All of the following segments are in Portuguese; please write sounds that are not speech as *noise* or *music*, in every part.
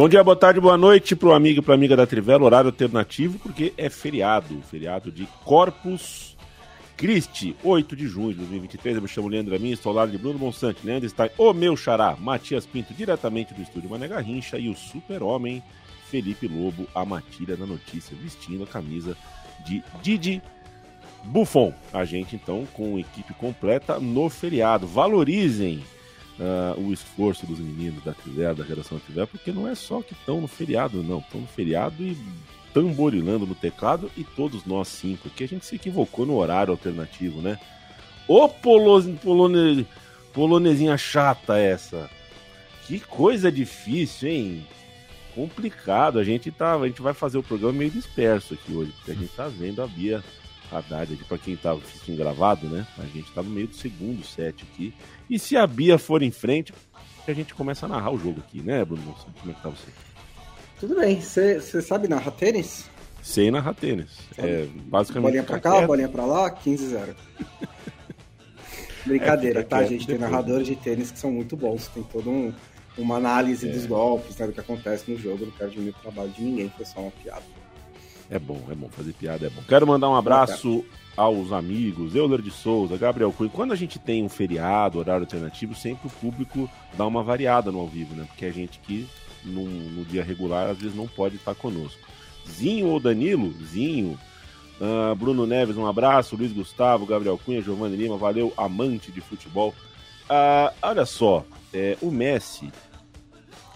Bom dia, boa tarde, boa noite para o amigo e para amiga da Trivela, horário alternativo, porque é feriado, feriado de Corpus Christi, 8 de junho de 2023. Eu me chamo Leandro Amin, estou ao lado de Bruno Monsante. Leandro está o meu xará, Matias Pinto, diretamente do estúdio Mané Garrincha, e o super-homem Felipe Lobo, a matilha da notícia, vestindo a camisa de Didi Buffon. A gente, então, com equipe completa no feriado. Valorizem uh, o esforço dos meninos da Trivela, da geração Trivela, porque não é só que estão no feriado, não. Estão no feriado e tamborilando no teclado e todos nós cinco, que a gente se equivocou no horário alternativo, né? Ô polone, polonesinha chata essa. Que coisa difícil, hein? Complicado. A gente tá, a gente vai fazer o programa meio disperso aqui hoje, porque a gente tá vendo a Bia Haddad aqui, para quem tá assistindo gravado, né? A gente tá no meio do segundo set aqui. E se a Bia for em frente, a gente começa a narrar o jogo aqui, né, Bruno? Como é que tá você? Tudo bem. Você sabe narrar tênis? Sei narrar tênis. É, basicamente. Bolinha pra cá, quieto. bolinha pra lá, 15-0. *laughs* Brincadeira, é, tá, gente? Tem narradores de tênis que são muito bons. Tem todo um, uma análise é. dos golpes, né, do que acontece no jogo. Não quero diminuir o trabalho de ninguém, foi só uma piada. É bom, é bom. Fazer piada é bom. Quero mandar um abraço aos amigos, Euler de Souza, Gabriel Cunha. Quando a gente tem um feriado, horário alternativo, sempre o público dá uma variada no ao vivo, né? Porque a gente que no, no dia regular às vezes não pode estar conosco. Zinho ou Danilo? Zinho. Uh, Bruno Neves, um abraço. Luiz Gustavo, Gabriel Cunha, Giovanni Lima, valeu, amante de futebol. Uh, olha só, é, o Messi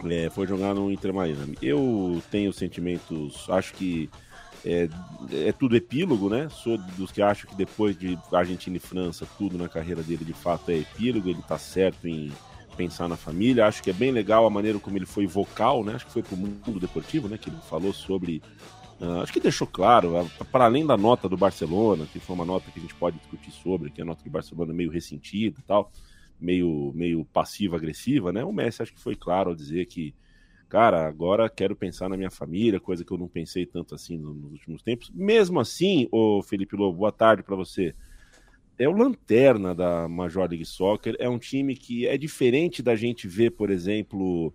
é, foi jogar no Inter Miami. Eu tenho sentimentos, acho que é, é tudo epílogo, né? Sou dos que acham que depois de Argentina e França, tudo na carreira dele de fato é epílogo, ele tá certo em pensar na família. Acho que é bem legal a maneira como ele foi vocal, né? Acho que foi pro mundo deportivo, né? Que ele falou sobre. Uh, acho que deixou claro, para além da nota do Barcelona, que foi uma nota que a gente pode discutir sobre, que é a nota do Barcelona meio ressentida e tal, meio, meio passiva-agressiva, né? O Messi acho que foi claro ao dizer que cara, agora quero pensar na minha família, coisa que eu não pensei tanto assim nos últimos tempos. Mesmo assim, o Felipe Lobo, boa tarde para você. É o lanterna da Major League Soccer, é um time que é diferente da gente ver, por exemplo,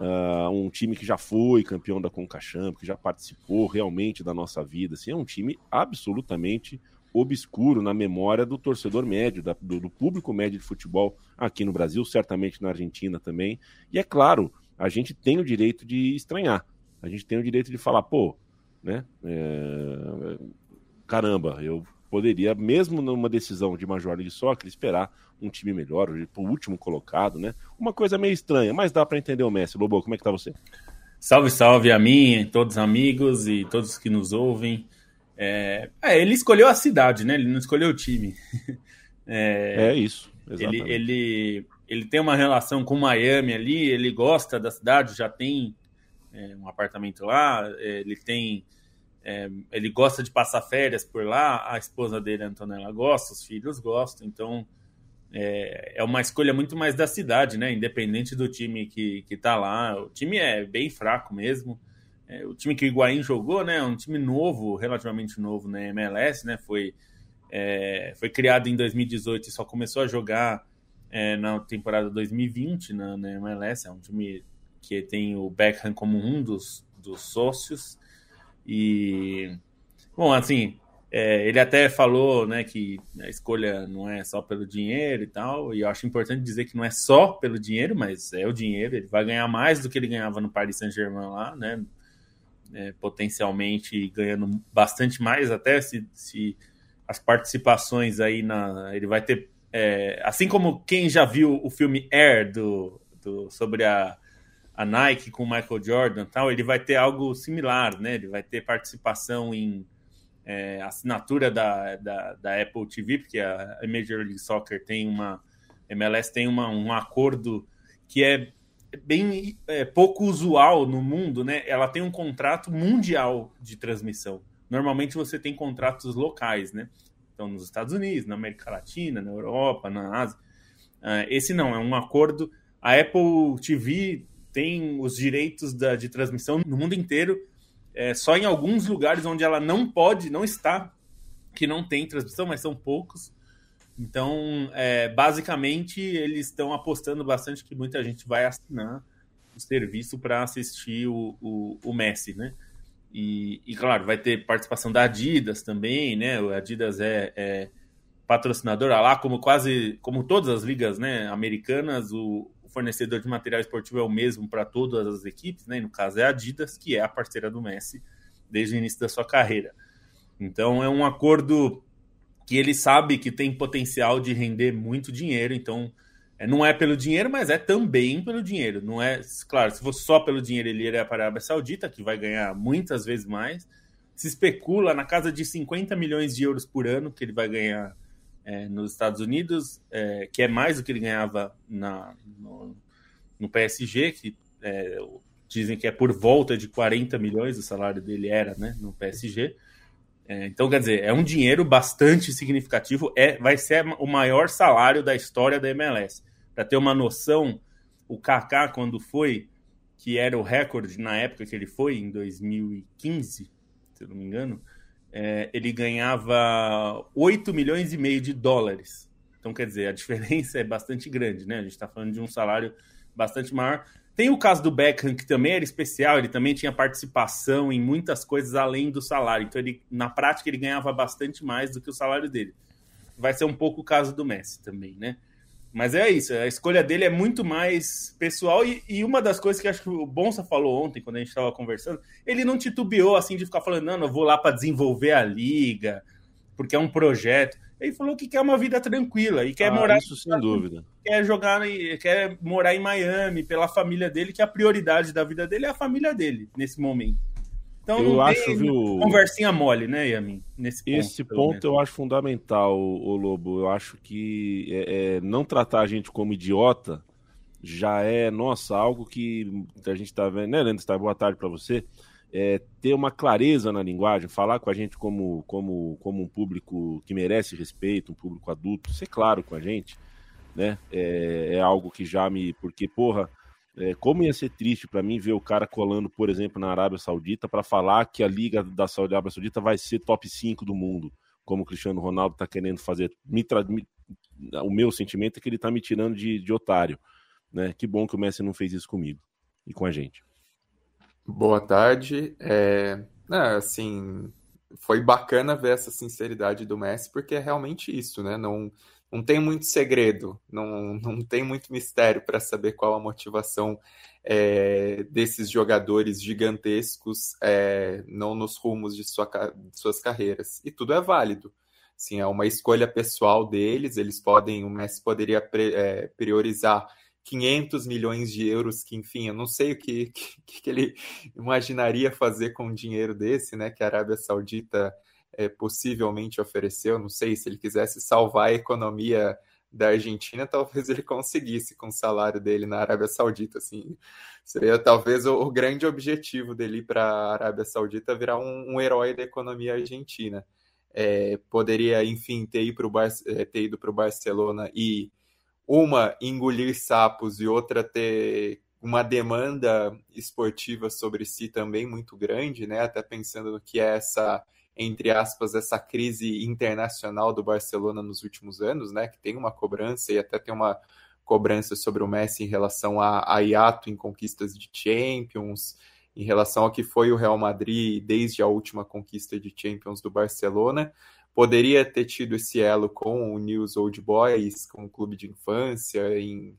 uh, um time que já foi campeão da Concachamp, que já participou realmente da nossa vida. Assim, é um time absolutamente obscuro na memória do torcedor médio, da, do, do público médio de futebol aqui no Brasil, certamente na Argentina também. E é claro, a gente tem o direito de estranhar. A gente tem o direito de falar, pô, né? É... Caramba, eu poderia, mesmo numa decisão de Major League Soccer, esperar um time melhor, o último colocado, né? Uma coisa meio estranha, mas dá para entender o Messi. Lobo, como é que tá você? Salve, salve a mim, todos os amigos e todos que nos ouvem. É... é, ele escolheu a cidade, né? Ele não escolheu o time. *laughs* é, é isso. Exatamente. Ele, ele, ele tem uma relação com Miami ali, ele gosta da cidade, já tem é, um apartamento lá, é, ele tem. É, ele gosta de passar férias por lá, a esposa dele, Antonella, gosta, os filhos gostam, então é, é uma escolha muito mais da cidade, né? Independente do time que, que tá lá. O time é bem fraco mesmo. É, o time que o Higuaín jogou, né? É um time novo, relativamente novo na MLS, né? Foi, é, foi criado em 2018 e só começou a jogar é, na temporada 2020 na, na MLS. É um time que tem o Beckham como um dos, dos sócios. E, bom, assim, é, ele até falou né, que a escolha não é só pelo dinheiro e tal. E eu acho importante dizer que não é só pelo dinheiro, mas é o dinheiro. Ele vai ganhar mais do que ele ganhava no Paris Saint-Germain lá, né? É, potencialmente ganhando bastante mais, até se, se as participações aí na. Ele vai ter é, assim como quem já viu o filme Air do, do, sobre a, a Nike com o Michael Jordan tal, ele vai ter algo similar, né? Ele vai ter participação em, é, assinatura da, da, da, Apple TV, porque a Major League Soccer tem uma. MLS tem uma, um acordo que é bem é, pouco usual no mundo, né? Ela tem um contrato mundial de transmissão. Normalmente você tem contratos locais, né? Então, nos Estados Unidos, na América Latina, na Europa, na Ásia. Uh, esse não, é um acordo. A Apple TV tem os direitos da, de transmissão no mundo inteiro, é, só em alguns lugares onde ela não pode, não está, que não tem transmissão, mas são poucos. Então, é, basicamente, eles estão apostando bastante que muita gente vai assinar o serviço para assistir o, o, o, Messi, né? E, e, claro, vai ter participação da Adidas também, né? O Adidas é, é patrocinadora lá, como quase, como todas as ligas né, americanas, o, o fornecedor de material esportivo é o mesmo para todas as equipes, né? E no caso é a Adidas, que é a parceira do Messi desde o início da sua carreira. Então é um acordo que ele sabe que tem potencial de render muito dinheiro, então não é pelo dinheiro, mas é também pelo dinheiro. Não é, claro, se fosse só pelo dinheiro, ele iria para a Arábia Saudita, que vai ganhar muitas vezes mais. Se especula na casa de 50 milhões de euros por ano que ele vai ganhar é, nos Estados Unidos, é, que é mais do que ele ganhava na, no, no PSG, que é, dizem que é por volta de 40 milhões o salário dele era né, no PSG. É, então, quer dizer, é um dinheiro bastante significativo, é, vai ser o maior salário da história da MLS. Para ter uma noção, o Kaká, quando foi, que era o recorde na época que ele foi, em 2015, se eu não me engano, é, ele ganhava 8 milhões e meio de dólares. Então, quer dizer, a *laughs* diferença é bastante grande, né? A gente está falando de um salário bastante maior. Tem o caso do Beckham, que também era especial, ele também tinha participação em muitas coisas além do salário. Então, ele, na prática, ele ganhava bastante mais do que o salário dele. Vai ser um pouco o caso do Messi também, né? Mas é isso, a escolha dele é muito mais pessoal. E, e uma das coisas que acho que o Bonsa falou ontem, quando a gente estava conversando, ele não titubeou assim de ficar falando, não, eu vou lá para desenvolver a liga, porque é um projeto. Ele falou que quer uma vida tranquila e quer ah, morar. Isso sem dúvida. Quer jogar, quer morar em Miami pela família dele, que a prioridade da vida dele é a família dele nesse momento. Então eu não acho, tem viu, conversinha mole, né, Yamin? Nesse ponto, Esse ponto eu acho fundamental, o Lobo. Eu acho que é, é, não tratar a gente como idiota já é, nossa, algo que a gente está vendo, né, Leandro? Tá, boa tarde para você é, ter uma clareza na linguagem, falar com a gente como, como, como um público que merece respeito, um público adulto, ser claro com a gente, né? É, é algo que já me. Porque, porra, é, como ia ser triste para mim ver o cara colando, por exemplo, na Arábia Saudita para falar que a Liga da Saudi Arábia Saudita vai ser top 5 do mundo, como o Cristiano Ronaldo está querendo fazer. Me, me, o meu sentimento é que ele está me tirando de, de otário. Né? Que bom que o Messi não fez isso comigo e com a gente. Boa tarde. É, assim, foi bacana ver essa sinceridade do Messi, porque é realmente isso, né? Não, não tem muito segredo, não, não tem muito mistério para saber qual a motivação é, desses jogadores gigantescos é, não nos rumos de, sua, de suas carreiras. E tudo é válido. Assim, é uma escolha pessoal deles, eles podem, o Messi poderia pre, é, priorizar 500 milhões de euros, que enfim, eu não sei o que, *laughs* que, que ele imaginaria fazer com um dinheiro desse, né, que a Arábia Saudita é, possivelmente ofereceu, não sei, se ele quisesse salvar a economia da Argentina, *laughs* talvez ele conseguisse com o salário dele na Arábia Saudita, assim, seria talvez o, o grande objetivo dele para a Arábia Saudita virar um, um, herói da economia argentina. É, poderia, enfim, ter, é, ido para o Barcelona e uma engolir sapos e outra ter uma demanda esportiva sobre si também muito grande, né? Até pensando no que é essa, entre aspas, essa crise internacional do Barcelona nos últimos anos, né? Que tem uma cobrança e até tem uma cobrança sobre o Messi em relação a, a hiato em conquistas de Champions, em relação ao que foi o Real Madrid desde a última conquista de Champions do Barcelona poderia ter tido esse elo com o News Old Boys, com o clube de infância, em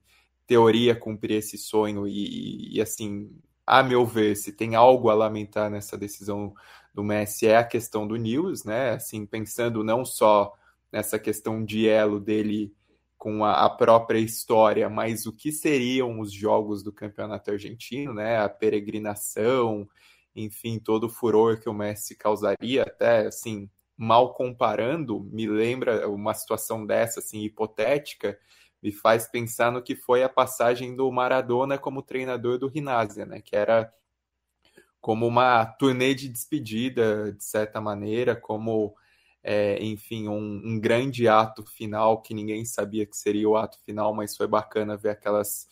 teoria cumprir esse sonho e, e, assim, a meu ver, se tem algo a lamentar nessa decisão do Messi é a questão do News, né? Assim, pensando não só nessa questão de elo dele com a, a própria história, mas o que seriam os jogos do campeonato argentino, né? A peregrinação enfim, todo o furor que o Messi causaria, até assim, mal comparando, me lembra uma situação dessa, assim, hipotética, me faz pensar no que foi a passagem do Maradona como treinador do Rinásia, né? Que era como uma turnê de despedida, de certa maneira, como, é, enfim, um, um, grande ato final que ninguém sabia que seria o ato final, mas foi bacana ver aquelas,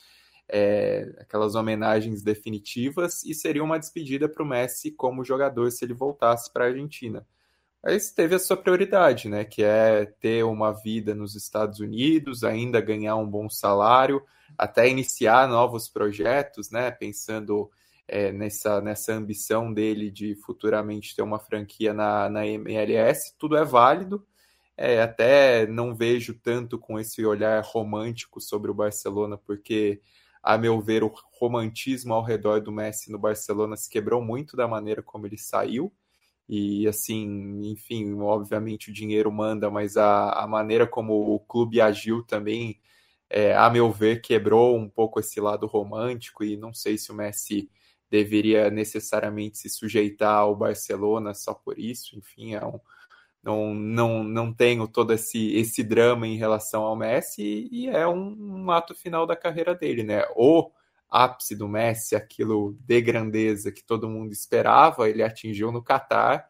é, aquelas homenagens definitivas e seria uma despedida para o Messi como jogador se ele voltasse para a Argentina. Mas teve a sua prioridade, né? Que é ter uma vida nos Estados Unidos, ainda ganhar um bom salário, até iniciar novos projetos, né? Pensando é, nessa, nessa ambição dele de futuramente ter uma franquia na, na MLS, tudo é válido. É, até não vejo tanto com esse olhar romântico sobre o Barcelona, porque, a meu ver, o romantismo ao redor do Messi no Barcelona se quebrou muito da maneira como ele saiu. E assim, enfim, obviamente o dinheiro manda, mas a, a maneira como o clube agiu também, é, a meu ver, quebrou um pouco esse lado romântico. E não sei se o Messi deveria necessariamente se sujeitar ao Barcelona só por isso. Enfim, é um, não, não, não tenho todo esse, esse drama em relação ao Messi e é um, um ato final da carreira dele, né? Ou ápice do Messi, aquilo de grandeza que todo mundo esperava, ele atingiu no Catar,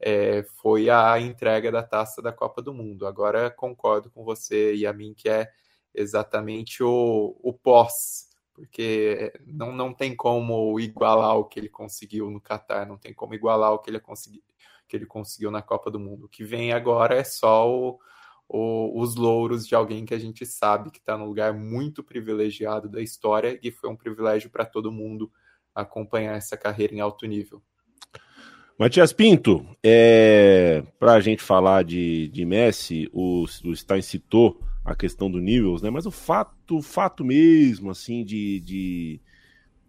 é, foi a entrega da taça da Copa do Mundo. Agora concordo com você e a mim que é exatamente o, o pós, porque não, não tem como igualar o que ele conseguiu no Catar, não tem como igualar o que ele, consegui, que ele conseguiu na Copa do Mundo. O que vem agora é só o, o, os louros de alguém que a gente sabe que está num lugar muito privilegiado da história e foi um privilégio para todo mundo acompanhar essa carreira em alto nível. Matias Pinto, é, para a gente falar de, de Messi, o, o Stein citou a questão do nível, né? Mas o fato, fato mesmo, assim, de, de,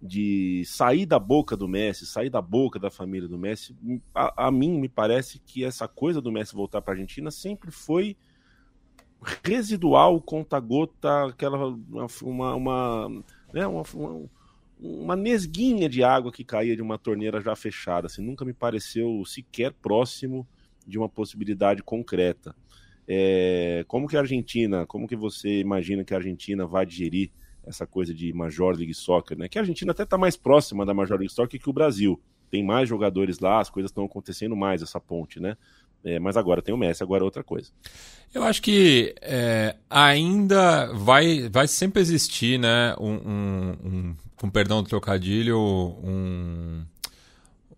de sair da boca do Messi, sair da boca da família do Messi, a, a mim me parece que essa coisa do Messi voltar para a Argentina sempre foi residual, conta-gota, aquela uma, uma, né, uma, uma, uma, nesguinha de água que caía de uma torneira já fechada. Assim, nunca me pareceu sequer próximo de uma possibilidade concreta. É, como que a Argentina, como que você imagina que a Argentina vai digerir essa coisa de Major League Soccer, né? Que a Argentina até está mais próxima da Major League Soccer que o Brasil. Tem mais jogadores lá, as coisas estão acontecendo mais, essa ponte, né? É, mas agora tem o Messi, agora é outra coisa. Eu acho que é, ainda vai, vai sempre existir, né, um, um, um com perdão do trocadilho, um,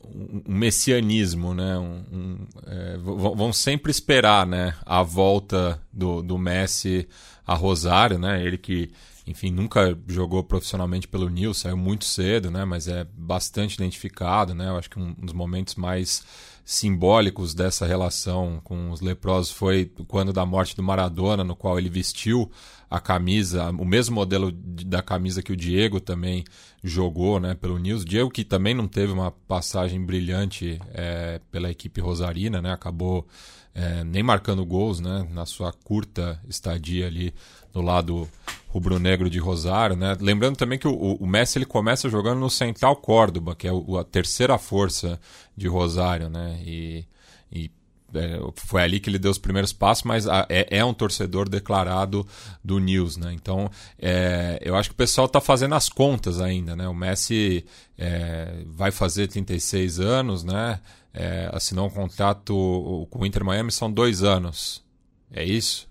um messianismo, né? Um, um, é, vão sempre esperar, né, a volta do, do Messi a Rosário, né? Ele que, enfim, nunca jogou profissionalmente pelo Nil, saiu muito cedo, né? Mas é bastante identificado, né? Eu acho que um dos momentos mais simbólicos dessa relação com os leprosos foi quando da morte do Maradona, no qual ele vestiu a camisa, o mesmo modelo da camisa que o Diego também jogou né, pelo News. Diego que também não teve uma passagem brilhante é, pela equipe rosarina, né, acabou é, nem marcando gols né, na sua curta estadia ali no lado rubro-negro de Rosário. Né? Lembrando também que o, o, Messi ele começa jogando no Central Córdoba, que é a terceira força de Rosário. Né? E, e é, foi ali que ele deu os primeiros passos, mas a, é, é, um torcedor declarado do News, né? Então, é, eu acho que o pessoal está fazendo as contas ainda, né? O Messi é, vai fazer 36 anos, né? É, assinou um contrato com o Inter Miami, são dois anos. É isso?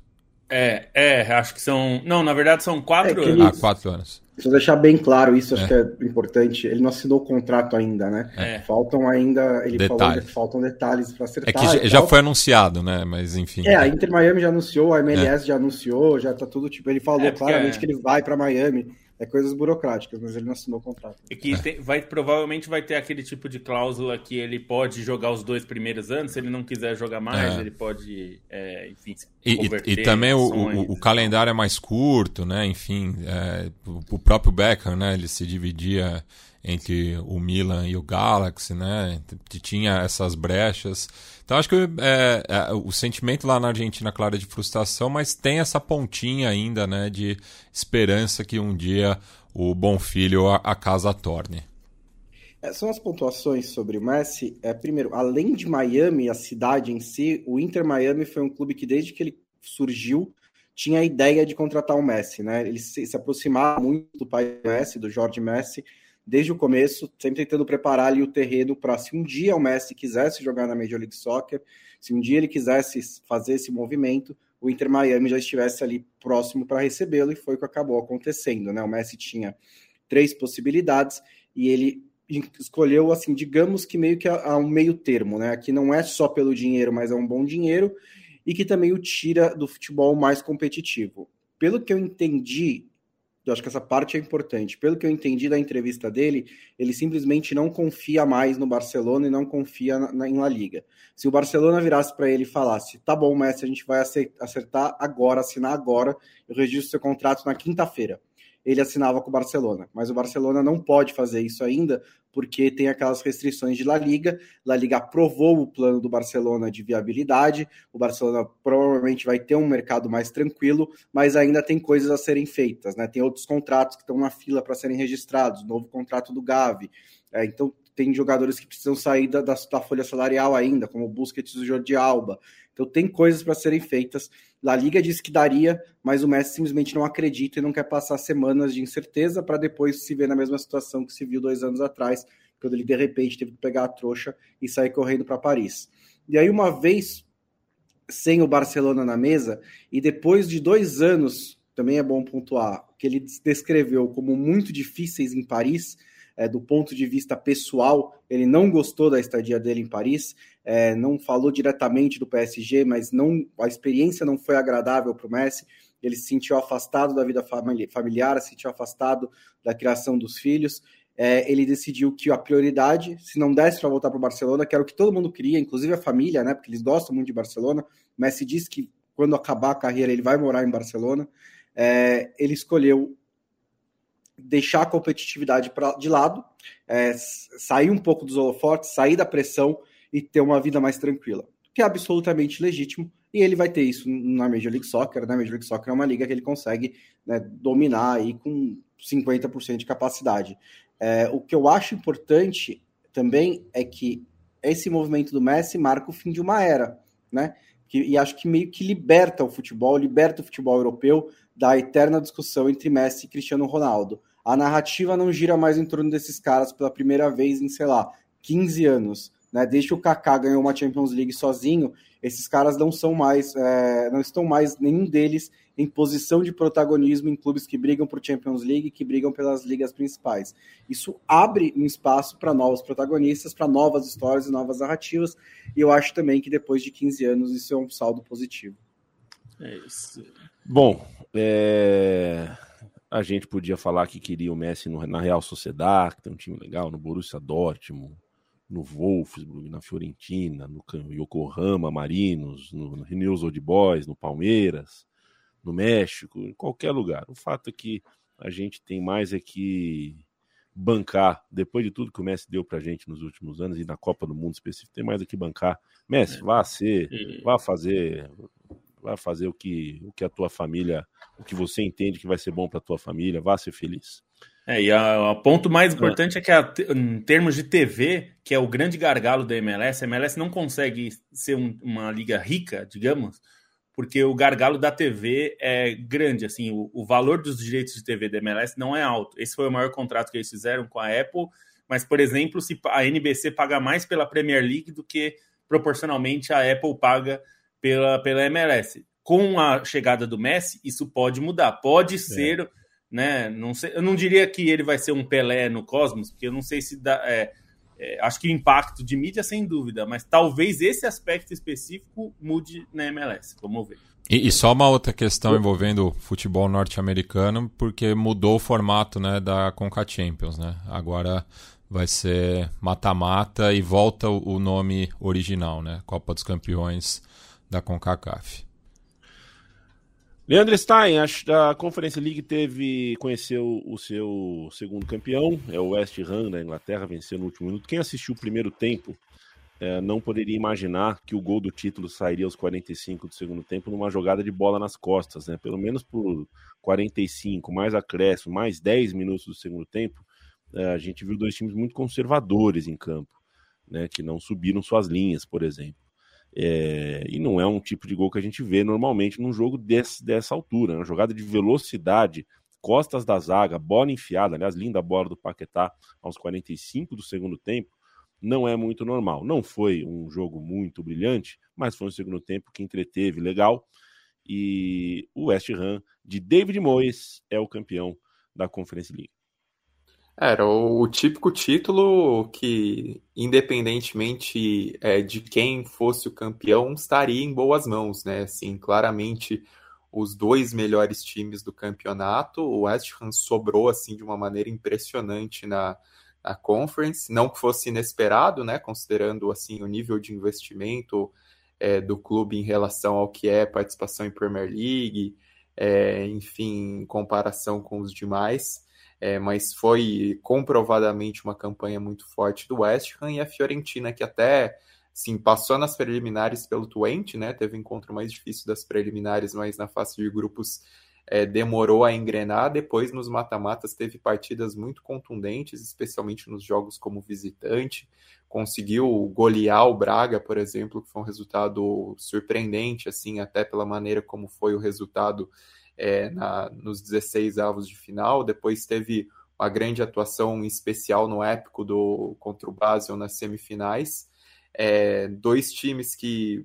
É, é, acho que são. Não, na verdade são quatro é anos. Ah, quatro anos. Preciso deixar bem claro isso, acho é. que é importante. Ele não assinou o contrato ainda, né? É. Faltam ainda. Ele detalhes. falou que faltam detalhes para acertar. É que já, foi anunciado, né? Mas enfim. É, a Inter Miami já anunciou, a MLS é. já anunciou, já tá tudo tipo. Ele falou é, claramente que ele vai para Miami. É coisas burocráticas, mas ele não assinou o contrato. E que tem, vai, provavelmente vai ter aquele tipo de cláusula que ele pode jogar os dois primeiros anos, se ele não quiser jogar mais, é. ele pode, é, enfim, e, e, e, também o, o, o, calendário é mais curto, né? Enfim, é, o próprio Beckham, né? Ele se dividia entre o Milan e o Galaxy, né? Tinha essas brechas. Então acho que é, é, o sentimento lá na Argentina, claro, é de frustração, mas tem essa pontinha ainda, né, de esperança que um dia o bom filho a, a casa torne. É, são as pontuações sobre o Messi. É, primeiro, além de Miami, a cidade em si, o Inter Miami foi um clube que desde que ele surgiu tinha a ideia de contratar o Messi, né? Ele se, se aproximava muito do pai Messi, do Jorge Messi, desde o começo, sempre tentando preparar ali o terreno para se um dia o Messi quisesse jogar na Major League Soccer, se um dia ele quisesse fazer esse movimento, o Inter Miami já estivesse ali próximo para recebê-lo e foi o que acabou acontecendo, né? O Messi tinha três possibilidades e ele escolheu assim, digamos que meio que a, a um meio termo, né? Que não é só pelo dinheiro, mas é um bom dinheiro e que também o tira do futebol mais competitivo. Pelo que eu entendi, eu acho que essa parte é importante. Pelo que eu entendi da entrevista dele, ele simplesmente não confia mais no Barcelona e não confia na, na, em La Liga. Se o Barcelona virasse para ele e falasse: tá bom, Messi, a gente vai acertar agora, assinar agora, eu registro seu contrato na quinta-feira ele assinava com o Barcelona. Mas o Barcelona não pode fazer isso ainda, porque tem aquelas restrições de La Liga. La Liga aprovou o plano do Barcelona de viabilidade. O Barcelona provavelmente vai ter um mercado mais tranquilo, mas ainda tem coisas a serem feitas, né? Tem outros contratos que estão na fila para serem registrados, novo contrato do Gavi. É, então tem jogadores que precisam sair da, da, da, folha salarial ainda, como o Busquets e o Jordi Alba. Então tem coisas para serem feitas. La Liga disse que daria, mas o Messi simplesmente não acredita e não quer passar semanas de incerteza para depois se ver na mesma situação que se viu dois anos atrás, quando ele de repente teve que pegar a trouxa e sair correndo para Paris. E aí, uma vez sem o Barcelona na mesa, e depois de dois anos, também é bom pontuar, que ele descreveu como muito difíceis em Paris, é, do ponto de vista pessoal, ele não gostou da estadia dele em Paris, é, não falou diretamente do PSG, mas não a experiência não foi agradável para o Messi. Ele se sentiu afastado da vida familiar, se sentiu afastado da criação dos filhos. É, ele decidiu que a prioridade, se não desse para voltar para o Barcelona, que era o que todo mundo queria, inclusive a família, né? Porque eles gostam muito de Barcelona. Messi disse que quando acabar a carreira ele vai morar em Barcelona. É, ele escolheu deixar a competitividade pra, de lado, é, sair um pouco dos holofotes, sair da pressão e ter uma vida mais tranquila, que é absolutamente legítimo. E ele vai ter isso na Major League Soccer. Né? Major League Soccer é uma liga que ele consegue né, dominar aí com 50% de capacidade. É, o que eu acho importante também é que esse movimento do Messi marca o fim de uma era, né? Que, e acho que meio que liberta o futebol, liberta o futebol europeu da eterna discussão entre Messi e Cristiano Ronaldo a narrativa não gira mais em torno desses caras pela primeira vez em, sei lá, 15 anos. Né? Desde que o Kaká ganhou uma Champions League sozinho, esses caras não são mais, é, não estão mais, nenhum deles, em posição de protagonismo em clubes que brigam por Champions League, que brigam pelas ligas principais. Isso abre um espaço para novos protagonistas, para novas histórias e novas narrativas, e eu acho também que depois de 15 anos isso é um saldo positivo. É isso. Bom, é... A gente podia falar que queria o Messi no, na Real Sociedade, que tem um time legal, no Borussia Dortmund, no Wolfsburg, na Fiorentina, no Yokohama Marinos, no, no News Old Boys, no Palmeiras, no México, em qualquer lugar. O fato é que a gente tem mais é que bancar, depois de tudo que o Messi deu pra gente nos últimos anos e na Copa do Mundo específico, tem mais é que bancar. Messi, vá ser, vá fazer, vá fazer o que, o que a tua família, o que você entende que vai ser bom para a tua família, vá ser feliz. É, e o ponto mais importante é, é que, a, em termos de TV, que é o grande gargalo da MLS, a MLS não consegue ser um, uma liga rica, digamos, porque o gargalo da TV é grande, assim, o, o, valor dos direitos de TV da MLS não é alto. Esse foi o maior contrato que eles fizeram com a Apple, mas, por exemplo, se a NBC paga mais pela Premier League do que proporcionalmente a Apple paga pela, pela MLS. Com a chegada do Messi, isso pode mudar. Pode é. ser, né? Não sei, eu não diria que ele vai ser um Pelé no Cosmos, porque eu não sei se dá. É, é, acho que o impacto de mídia, sem dúvida, mas talvez esse aspecto específico mude na MLS. Vamos ver. E, e só uma outra questão envolvendo futebol norte-americano, porque mudou o formato né, da Conca Champions, né? Agora vai ser mata-mata e volta o nome original, né? Copa dos Campeões da CONCACAF. Leandro Stein, a, a Conferência League teve conheceu o seu segundo campeão, é o West Ham da Inglaterra, venceu no último minuto. Quem assistiu o primeiro tempo é, não poderia imaginar que o gol do título sairia aos 45 do segundo tempo numa jogada de bola nas costas, né? Pelo menos por 45, mais acréscimo, mais 10 minutos do segundo tempo, é, a gente viu dois times muito conservadores em campo, né, que não subiram suas linhas, por exemplo. É, e não é um tipo de gol que a gente vê normalmente num jogo desse, dessa altura. Né? Uma jogada de velocidade, costas da zaga, bola enfiada, aliás, linda bola do Paquetá aos 45 do segundo tempo, não é muito normal. Não foi um jogo muito brilhante, mas foi um segundo tempo que entreteve legal. E o West Ham de David Moyes é o campeão da Conference League. Era o, o típico título que, independentemente é, de quem fosse o campeão, estaria em boas mãos, né? Assim, claramente os dois melhores times do campeonato. O West Ham sobrou assim de uma maneira impressionante na, na Conference, não que fosse inesperado, né? Considerando assim o nível de investimento é, do clube em relação ao que é participação em Premier League, é, enfim, em comparação com os demais é, mas foi comprovadamente uma campanha muito forte do West Ham e a Fiorentina, que até sim, passou nas preliminares pelo Twente, né? Teve o encontro mais difícil das preliminares, mas na fase de grupos é, demorou a engrenar. Depois, nos mata-matas, teve partidas muito contundentes, especialmente nos jogos como visitante. Conseguiu golear o Braga, por exemplo, que foi um resultado surpreendente, assim, até pela maneira como foi o resultado é, na, nos 16 avos de final. Depois teve uma grande atuação especial no épico do contra o Basel nas semifinais. É, dois times que,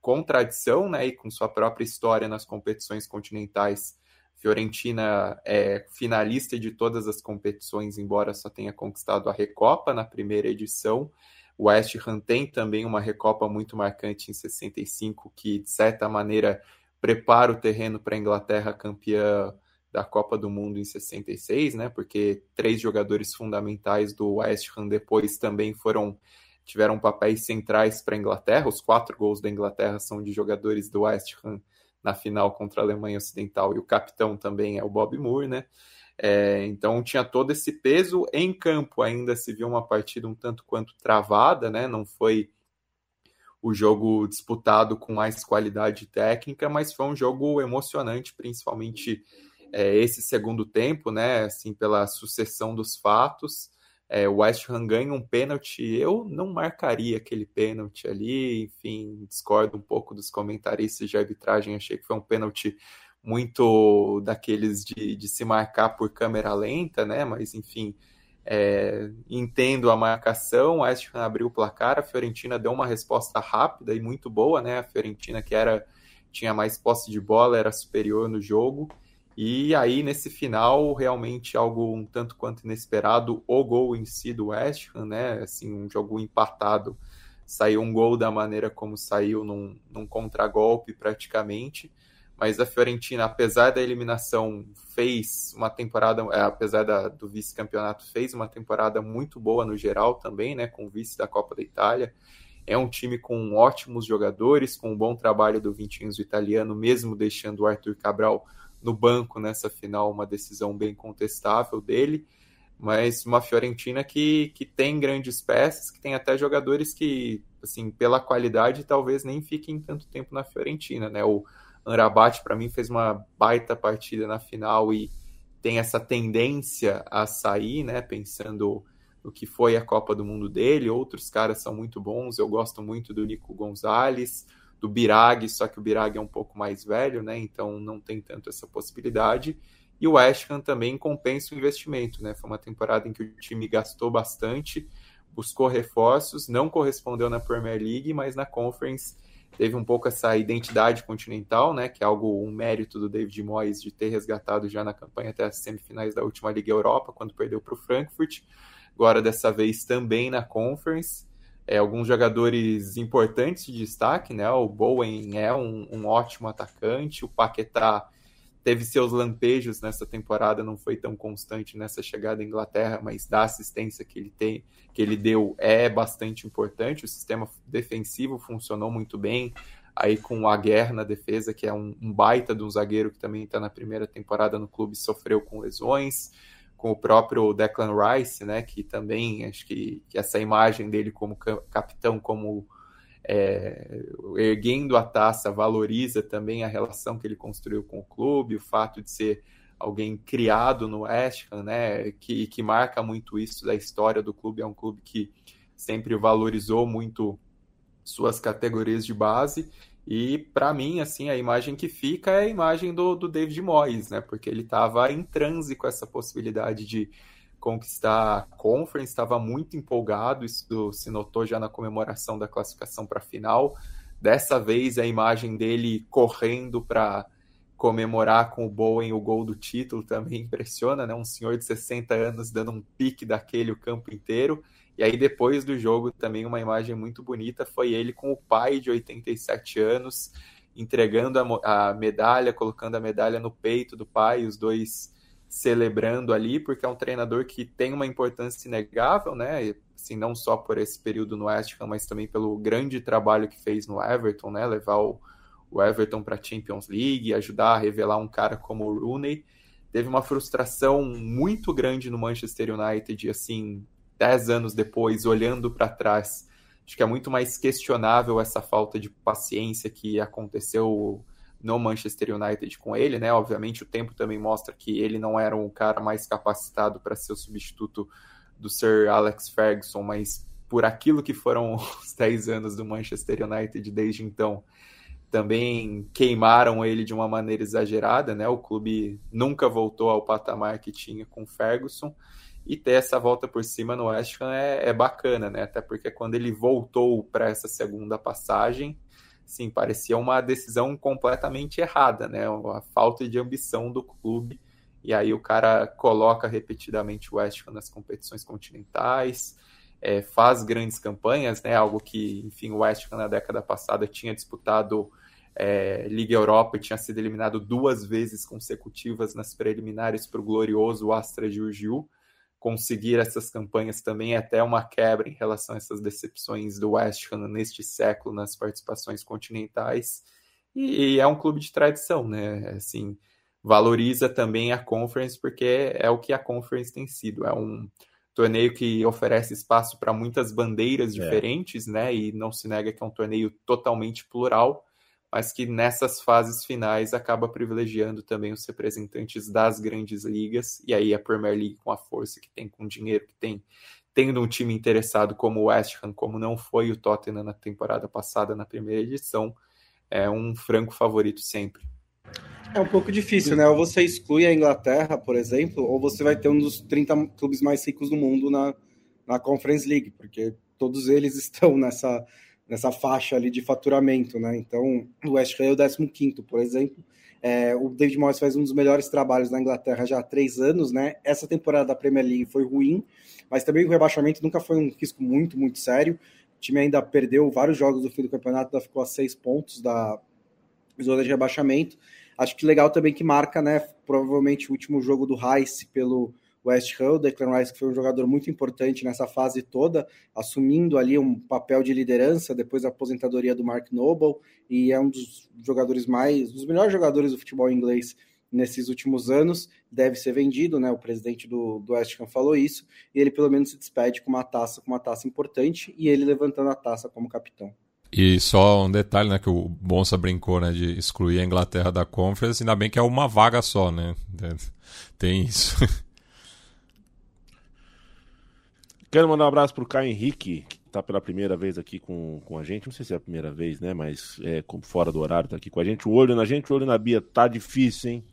com tradição né, e com sua própria história nas competições continentais, Fiorentina é finalista de todas as competições, embora só tenha conquistado a Recopa na primeira edição. O West Ham tem também uma Recopa muito marcante em 65, que de certa maneira prepara o terreno para a Inglaterra campeã da Copa do Mundo em 66, né? Porque três jogadores fundamentais do West Ham depois também foram tiveram papéis centrais para a Inglaterra. Os quatro gols da Inglaterra são de jogadores do West Ham na final contra a Alemanha Ocidental e o capitão também é o Bob Moore, né? É, então tinha todo esse peso em campo. Ainda se viu uma partida um tanto quanto travada, né? Não foi o jogo disputado com mais qualidade técnica, mas foi um jogo emocionante, principalmente é, esse segundo tempo, né? Assim, pela sucessão dos fatos. É, o West Ham ganha um pênalti. Eu não marcaria aquele pênalti ali, enfim, discordo um pouco dos comentaristas de arbitragem. Achei que foi um pênalti muito daqueles de, de se marcar por câmera lenta, né? Mas enfim, é, entendo a marcação, o West Ham abriu o placar, a Fiorentina deu uma resposta rápida e muito boa, né? A Fiorentina que era tinha mais posse de bola, era superior no jogo. E aí nesse final, realmente algo um tanto quanto inesperado, o gol em si do West Ham, né? Assim, um jogo empatado. Saiu um gol da maneira como saiu num, num contragolpe praticamente mas a Fiorentina, apesar da eliminação, fez uma temporada, é, apesar da, do vice-campeonato, fez uma temporada muito boa no geral também, né, com o vice da Copa da Itália. É um time com ótimos jogadores, com um bom trabalho do Vintinhos italiano, mesmo deixando o Arthur Cabral no banco nessa final, uma decisão bem contestável dele. Mas uma Fiorentina que, que tem grandes peças, que tem até jogadores que, assim, pela qualidade, talvez nem fiquem tanto tempo na Fiorentina, né? O, Anrabat, para mim, fez uma baita partida na final e tem essa tendência a sair, né? Pensando no que foi a Copa do Mundo dele. Outros caras são muito bons. Eu gosto muito do Nico Gonzalez, do Birag, só que o Birag é um pouco mais velho, né? Então não tem tanto essa possibilidade. E o West também compensa o investimento, né? Foi uma temporada em que o time gastou bastante, buscou reforços, não correspondeu na Premier League, mas na Conference teve um pouco essa identidade continental, né, que é algo um mérito do David Moyes de ter resgatado já na campanha até as semifinais da última Liga Europa, quando perdeu para o Frankfurt. Agora dessa vez também na Conference. É, alguns jogadores importantes de destaque, né? O Bowen é um, um ótimo atacante, o Paquetá teve seus lampejos nessa temporada, não foi tão constante nessa chegada à Inglaterra, mas da assistência que ele tem, que ele deu é bastante importante. O sistema defensivo funcionou muito bem. Aí com o Aguer na defesa, que é um, um baita de um zagueiro que também está na primeira temporada no clube, sofreu com lesões. Com o próprio Declan Rice, né, que também acho que, que essa imagem dele como capitão, como é, erguendo a taça, valoriza também a relação que ele construiu com o clube, o fato de ser alguém criado no West Ham, né, que, que marca muito isso da história do clube. É um clube que sempre valorizou muito suas categorias de base. E para mim, assim, a imagem que fica é a imagem do, do David Moyes, né? Porque ele estava em transe com essa possibilidade de conquistar a Conference, estava muito empolgado, isso se notou já na comemoração da classificação para a final. Dessa vez, a imagem dele correndo para comemorar com o Bowen o gol do título também impressiona, né? Um senhor de 60 anos dando um pique daquele o campo inteiro. E aí, depois do jogo, também uma imagem muito bonita foi ele com o pai de 87 anos, entregando a, a medalha, colocando a medalha no peito do pai, os dois celebrando ali, porque é um treinador que tem uma importância inegável, né? Assim, não só por esse período no West Ham, mas também pelo grande trabalho que fez no Everton, né? Levar o, o Everton para a Champions League, ajudar a revelar um cara como o Rooney. Teve uma frustração muito grande no Manchester United, assim, dez anos depois, olhando para trás, acho que é muito mais questionável essa falta de paciência que aconteceu no Manchester United com ele, né? Obviamente o tempo também mostra que ele não era o cara mais capacitado para ser o substituto do Sir Alex Ferguson, mas por aquilo que foram *laughs* os 10 anos do Manchester United desde então, também queimaram ele de uma maneira exagerada, né? O clube nunca voltou ao patamar que tinha com Ferguson e ter essa volta por cima no West Ham é, é bacana, né? Até porque quando ele voltou para essa segunda passagem, sim, parecia uma decisão completamente errada, né? A falta de ambição do clube. E aí o cara coloca repetidamente o West nas competições continentais, é, faz grandes campanhas, né? Algo que, enfim, o West na década passada tinha disputado é, Liga Europa e tinha sido eliminado duas vezes consecutivas nas preliminares para o glorioso Astra Giurgiu conseguir essas campanhas também é até uma quebra em relação a essas decepções do West Ham neste século nas participações continentais. E, é um clube de tradição, né? Assim, valoriza também a Conference porque é o que a Conference tem sido. É um torneio que oferece espaço para muitas bandeiras é. diferentes, né? E não se nega que é um torneio totalmente plural mas que nessas fases finais acaba privilegiando também os representantes das grandes ligas, e aí a Premier League com a força que tem, com o dinheiro que tem, tendo um time interessado como o West Ham, como não foi o Tottenham na temporada passada, na primeira edição, é um franco favorito sempre. É um pouco difícil, né? Ou você exclui a Inglaterra, por exemplo, ou você vai ter um dos 30 clubes mais ricos do mundo na, na Conference League, porque todos eles *laughs* estão nessa, nessa faixa ali de faturamento, né? Então, o West Ham é o 15 por exemplo. É, o David Moyes faz um dos melhores trabalhos na Inglaterra já há três anos, né? Essa temporada da Premier League foi ruim, mas também o rebaixamento nunca foi um risco muito, muito sério. O time ainda perdeu vários jogos do fim do campeonato, ficou a seis pontos da zona de rebaixamento. Acho que legal também que marca, né? Provavelmente o último jogo do Rice pelo West Ham, Declan Rice que foi um jogador muito importante nessa fase toda, assumindo ali um papel de liderança depois da aposentadoria do Mark Noble, e é um dos jogadores mais, dos melhores jogadores do futebol inglês nesses últimos anos, deve ser vendido, né? O presidente do, do West Ham falou isso, e ele pelo menos se despede com uma taça, com uma taça importante, e ele levantando a taça como capitão. E só um detalhe, né, que o Bonsa brincou, né, de excluir a Inglaterra da Conference, ainda bem que é uma vaga só, né? Tem isso. *laughs* Quero mandar um abraço pro Caio Henrique, que tá pela primeira vez aqui com, com a gente. Não sei se é a primeira vez, né? Mas é fora do horário, tá aqui com a gente. O olho na gente, o olho na Bia. Tá difícil, hein?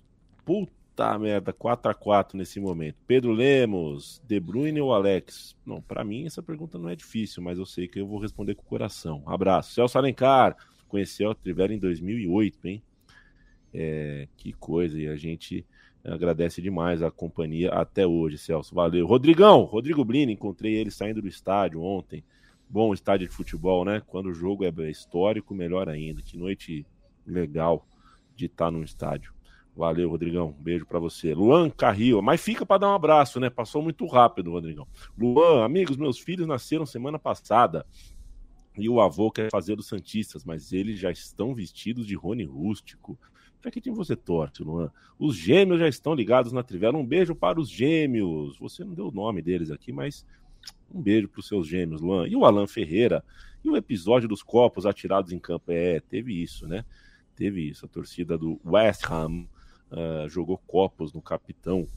Puta merda, 4x4 nesse momento. Pedro Lemos, De Bruyne ou Alex? Não, para mim essa pergunta não é difícil, mas eu sei que eu vou responder com o coração. Abraço. Celso Alencar, conheceu o Trivela em 2008, hein? É, que coisa, e a gente agradece demais a companhia até hoje, Celso. Valeu. Rodrigão, Rodrigo Blini, encontrei ele saindo do estádio ontem. Bom estádio de futebol, né? Quando o jogo é histórico, melhor ainda. Que noite legal de estar no estádio. Valeu, Rodrigão. Um beijo para você. Luan Carril, mas fica para dar um abraço, né? Passou muito rápido, Rodrigão. Luan, amigos, meus filhos nasceram semana passada e o avô quer fazer dos Santistas, mas eles já estão vestidos de Rony Rústico. Para que time você torce, Luan? Os gêmeos já estão ligados na Trivela. Um beijo para os gêmeos. Você não deu o nome deles aqui, mas um beijo para os seus gêmeos, Luan. E o Alan Ferreira. E o episódio dos copos atirados em campo. É, teve isso, né? Teve isso. A torcida do West Ham uh, jogou copos no capitão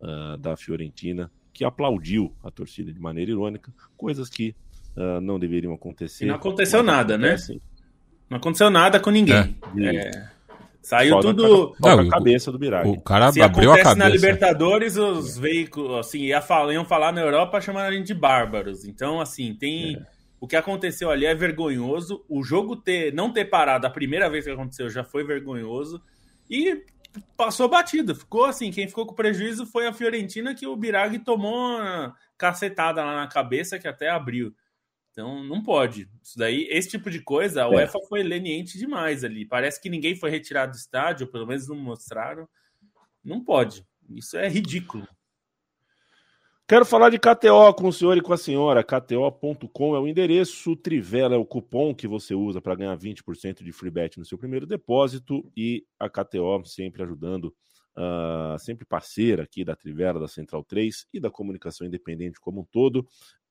uh, da Fiorentina, que aplaudiu a torcida de maneira irônica, coisas que uh, não deveriam acontecer. E não aconteceu nada, né? Não aconteceu nada com ninguém. É. É. Saiu só tudo. Na, não, cabeça do Birag. O cara Se abriu a cabeça. na Libertadores, os veículos assim, ia falar, iam falar na Europa chamando a gente de bárbaros. Então, assim, tem. É. O que aconteceu ali é vergonhoso. O jogo ter, não ter parado a primeira vez que aconteceu já foi vergonhoso. E passou batido. Ficou assim, quem ficou com prejuízo foi a Fiorentina, que o Birag tomou uma cacetada lá na cabeça que até abriu. Então não pode. Isso daí, esse tipo de coisa, a é. UEFA foi leniente demais ali. Parece que ninguém foi retirado do estádio, ou pelo menos não mostraram. Não pode. Isso é ridículo. Quero falar de KTO com o senhor e com a senhora. KTO.com é o endereço, Trivela é o cupom que você usa para ganhar 20% de free bet no seu primeiro depósito e a KTO sempre ajudando uh, sempre parceira aqui da Trivela, da Central 3 e da comunicação independente como um todo,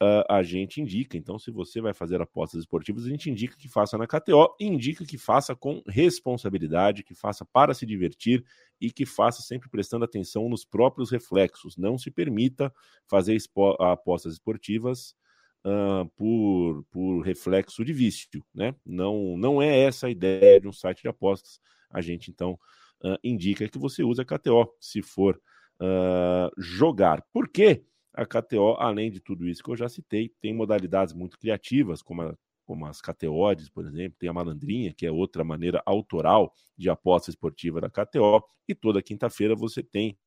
uh, a gente indica. Então, se você vai fazer apostas esportivas, a gente indica que faça na KTO indica que faça com responsabilidade, que faça para se divertir e que faça sempre prestando atenção nos próprios reflexos. Não se permita fazer apostas esportivas Uh, por, por reflexo de vício, né? Não, não é essa a ideia de um site de apostas. A gente então uh, indica que você use a KTO se for uh, jogar. Por quê? A KTO, além de tudo isso que eu já citei, tem modalidades muito criativas, como, a, como as KTOs, por exemplo, tem a Malandrinha, que é outra maneira autoral de aposta esportiva da KTO, e toda quinta-feira você tem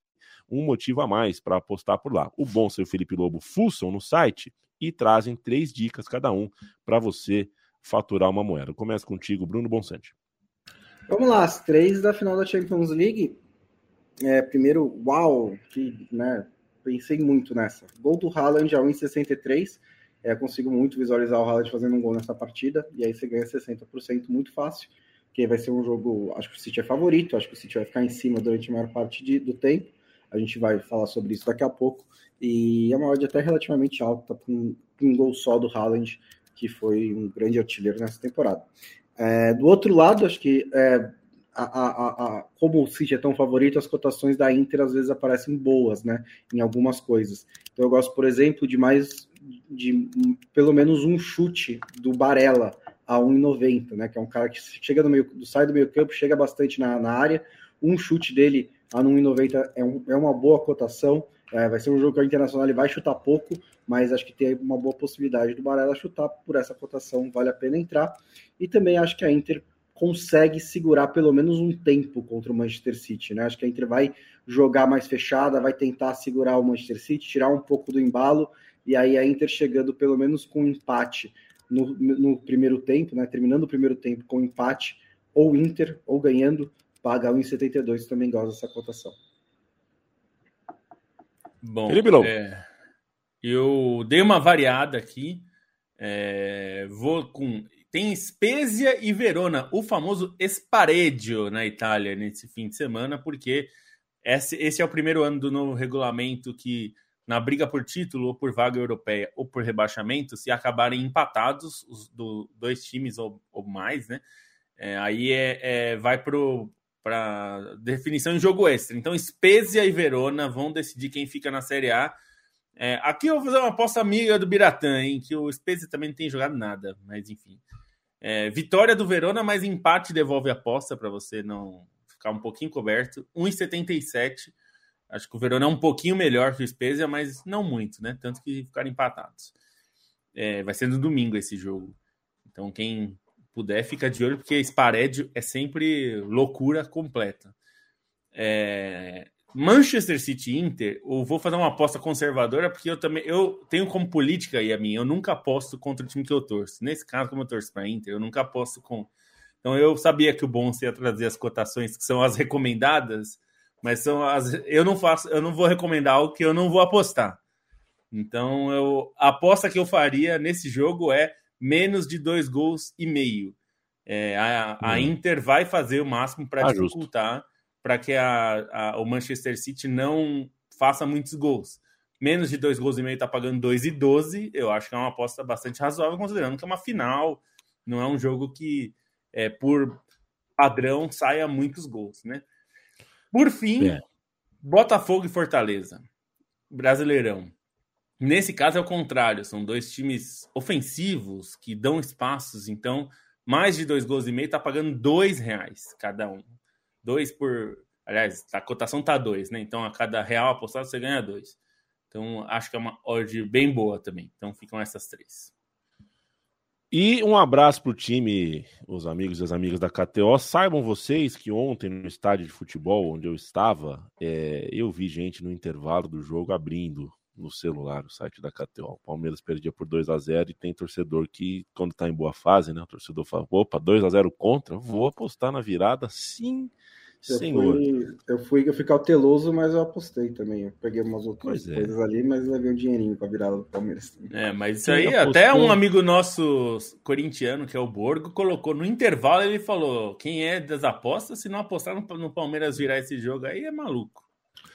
um motivo a mais para apostar por lá. O bom seu Felipe Lobo fuçam no site e trazem três dicas cada um para você faturar uma moeda. Começa contigo, Bruno Bonsante. Vamos lá, as três da final da Champions League. É, primeiro, uau, que, né, pensei muito nessa. Gol do Haaland a 1,63. É, consigo muito visualizar o Haaland fazendo um gol nessa partida. E aí você ganha 60% muito fácil. Que vai ser um jogo. Acho que o City é favorito. Acho que o City vai ficar em cima durante a maior parte de, do tempo. A gente vai falar sobre isso daqui a pouco. E é uma odd até relativamente alta um, um gol só do Haaland, que foi um grande artilheiro nessa temporada. É, do outro lado, acho que é, a, a, a, como o City é tão favorito, as cotações da Inter às vezes aparecem boas, né? Em algumas coisas. Então eu gosto, por exemplo, de mais de pelo menos um chute do Barella a 1,90, né? Que é um cara que chega no meio, sai do meio campo, chega bastante na, na área. Um chute dele a 1,90 é, um, é uma boa cotação. É, vai ser um jogo que o Internacional vai chutar pouco, mas acho que tem uma boa possibilidade do Barella chutar por essa cotação, vale a pena entrar. E também acho que a Inter consegue segurar pelo menos um tempo contra o Manchester City, né? Acho que a Inter vai jogar mais fechada, vai tentar segurar o Manchester City, tirar um pouco do embalo, e aí a Inter chegando pelo menos com um empate no, no primeiro tempo, né? Terminando o primeiro tempo com empate, ou Inter, ou ganhando, paga 1,72, também gosta dessa cotação. Bom, é, eu dei uma variada aqui. É, vou com. Tem Spezia e Verona, o famoso Spareggio na Itália nesse fim de semana, porque esse, esse é o primeiro ano do novo regulamento que, na briga por título, ou por vaga europeia, ou por rebaixamento, se acabarem empatados, os do, dois times ou, ou mais, né? É, aí é, é vai para definição em jogo extra. Então, Spezia e Verona vão decidir quem fica na Série A. É, aqui eu vou fazer uma aposta amiga do Biratã, hein? Que o Spezia também não tem jogado nada, mas enfim. É, vitória do Verona, mas empate devolve a aposta para você não ficar um pouquinho coberto. 1,77. Acho que o Verona é um pouquinho melhor que o Spezia, mas não muito, né? Tanto que ficaram empatados. É, vai ser no domingo esse jogo. Então, quem puder, fica de olho, porque Sparedio é sempre loucura completa. É, Manchester City Inter, eu vou fazer uma aposta conservadora, porque eu também eu tenho como política aí a minha, eu nunca aposto contra o time que eu torço. Nesse caso, como eu torço para Inter, eu nunca aposto com. Então eu sabia que o bom ia trazer as cotações que são as recomendadas, mas são as eu não faço, eu não vou recomendar algo que eu não vou apostar. Então eu a aposta que eu faria nesse jogo é menos de dois gols e meio. É, a, a hum. Inter vai fazer o máximo para ah, dificultar para que a, a, o Manchester City não faça muitos gols. Menos de dois gols e meio está pagando 2,12. Eu acho que é uma aposta bastante razoável, considerando que é uma final, não é um jogo que, é, por padrão, saia muitos gols, né? Por fim, é. Botafogo e Fortaleza. Brasileirão. Nesse caso é o contrário, são dois times ofensivos que dão espaços, então mais de dois gols e meio tá pagando dois reais cada um. Dois por. Aliás, a cotação tá dois, né? Então a cada real apostado você ganha dois. Então acho que é uma odd bem boa também. Então ficam essas três. E um abraço para o time, os amigos e as amigas da KTO. Saibam vocês que ontem no estádio de futebol onde eu estava, é, eu vi gente no intervalo do jogo abrindo no celular o site da KTO. O Palmeiras perdia por 2 a 0 e tem torcedor que, quando está em boa fase, né? O torcedor fala: opa, 2 a 0 contra, vou apostar na virada sim eu Senhor. Fui, eu fui, eu fui cauteloso, mas eu apostei também. Eu peguei umas outras é. coisas ali, mas levei um dinheirinho pra virada do Palmeiras. Também. É, mas isso aí, até um amigo nosso corintiano, que é o Borgo, colocou no intervalo, ele falou: quem é das apostas, se não apostar no, no Palmeiras virar esse jogo aí, é maluco.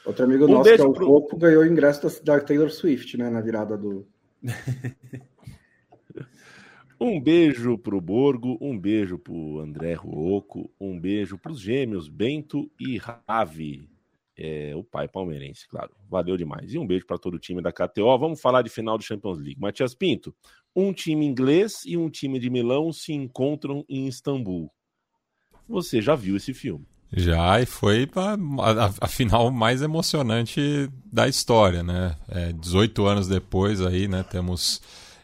Outro amigo um nosso, que é o pro... Popo, ganhou o ingresso da, da Taylor Swift, né, na virada do. *laughs* Um beijo pro Borgo, um beijo pro André Ruoco, um beijo pros gêmeos Bento e Ravi. É, o pai palmeirense, claro. Valeu demais. E um beijo para todo o time da KTO. Vamos falar de final do Champions League. Matias Pinto, um time inglês e um time de Milão se encontram em Istambul. Você já viu esse filme? Já, e foi a, a, a final mais emocionante da história, né? É, 18 anos depois aí, né, temos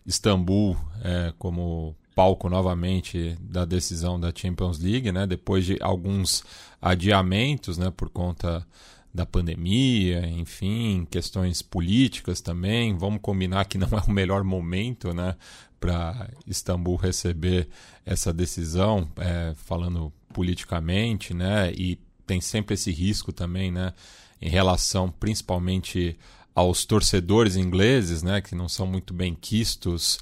Istambul é, como palco novamente da decisão da Champions League, né? Depois de alguns adiamentos, né? Por conta da pandemia, enfim, questões políticas também. Vamos combinar que não é o melhor momento, né? Para Istambul receber essa decisão, é, falando politicamente, né? E tem sempre esse risco também, né? Em relação principalmente aos torcedores ingleses, né, que não são muito bem quistos,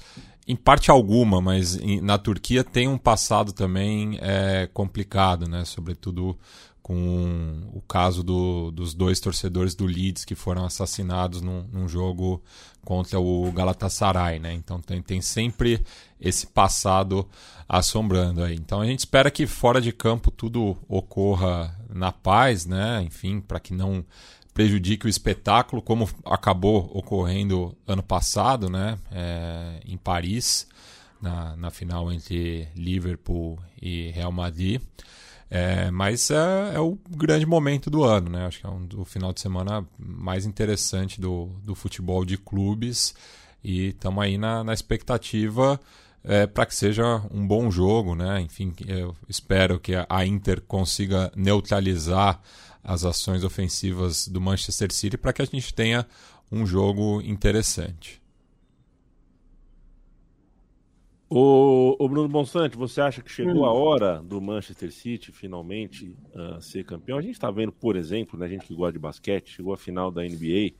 em parte alguma, mas na Turquia tem um passado também é, complicado, né, sobretudo com o caso do, dos dois torcedores do Leeds que foram assassinados num, num, jogo contra o Galatasaray, né? Então tem, tem sempre esse passado assombrando aí. Então a gente espera que fora de campo tudo ocorra na paz, né? Enfim, para que não prejudique o espetáculo, como acabou ocorrendo ano passado, né, é, em Paris, na, na final entre Liverpool e Real Madrid. É, mas é, é, o grande momento do ano, né? Acho que é um, o final de semana mais interessante do, do futebol de clubes e estamos aí na, na expectativa é, para que seja um bom jogo, né? Enfim, eu espero que a Inter consiga neutralizar as ações ofensivas do Manchester City para que a gente tenha um jogo interessante. O, o Bruno Bonsante, você acha que chegou hum. a hora do Manchester City finalmente uh, ser campeão? A gente está vendo, por exemplo, né, a gente que gosta de basquete, chegou a final da NBA,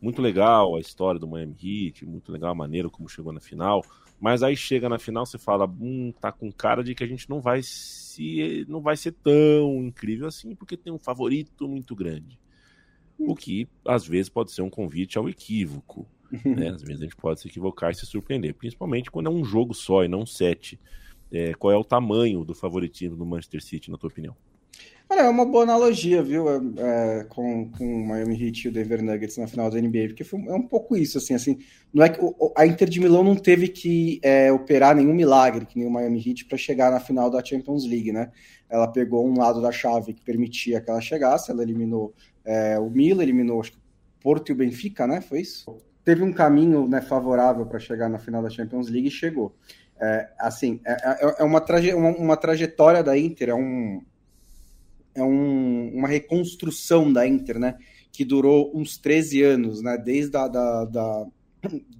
muito legal a história do Miami Heat, muito legal a maneira como chegou na final, mas aí chega na final você fala, hum, tá com cara de que a gente não vai se não vai ser tão incrível assim, porque tem um favorito muito grande. O que às vezes pode ser um convite ao equívoco. Né? Às vezes a gente pode se equivocar e se surpreender, principalmente quando é um jogo só e não sete. É, qual é o tamanho do favoritismo do Manchester City, na tua opinião? Olha, é uma boa analogia, viu, é, é, com, com o Miami Heat e o Denver Nuggets na final da NBA, porque foi, é um pouco isso, assim, assim, não é que o, a Inter de Milão não teve que é, operar nenhum milagre, que nem o Miami Heat, para chegar na final da Champions League, né? Ela pegou um lado da chave que permitia que ela chegasse, ela eliminou é, o Milan, eliminou acho, Porto e o Benfica, né? Foi isso? Teve um caminho né, favorável para chegar na final da Champions League e chegou. É, assim, é, é, é uma, traje, uma, uma trajetória da Inter, é um é um, uma reconstrução da Inter, né? Que durou uns 13 anos, né? Desde a, da, da,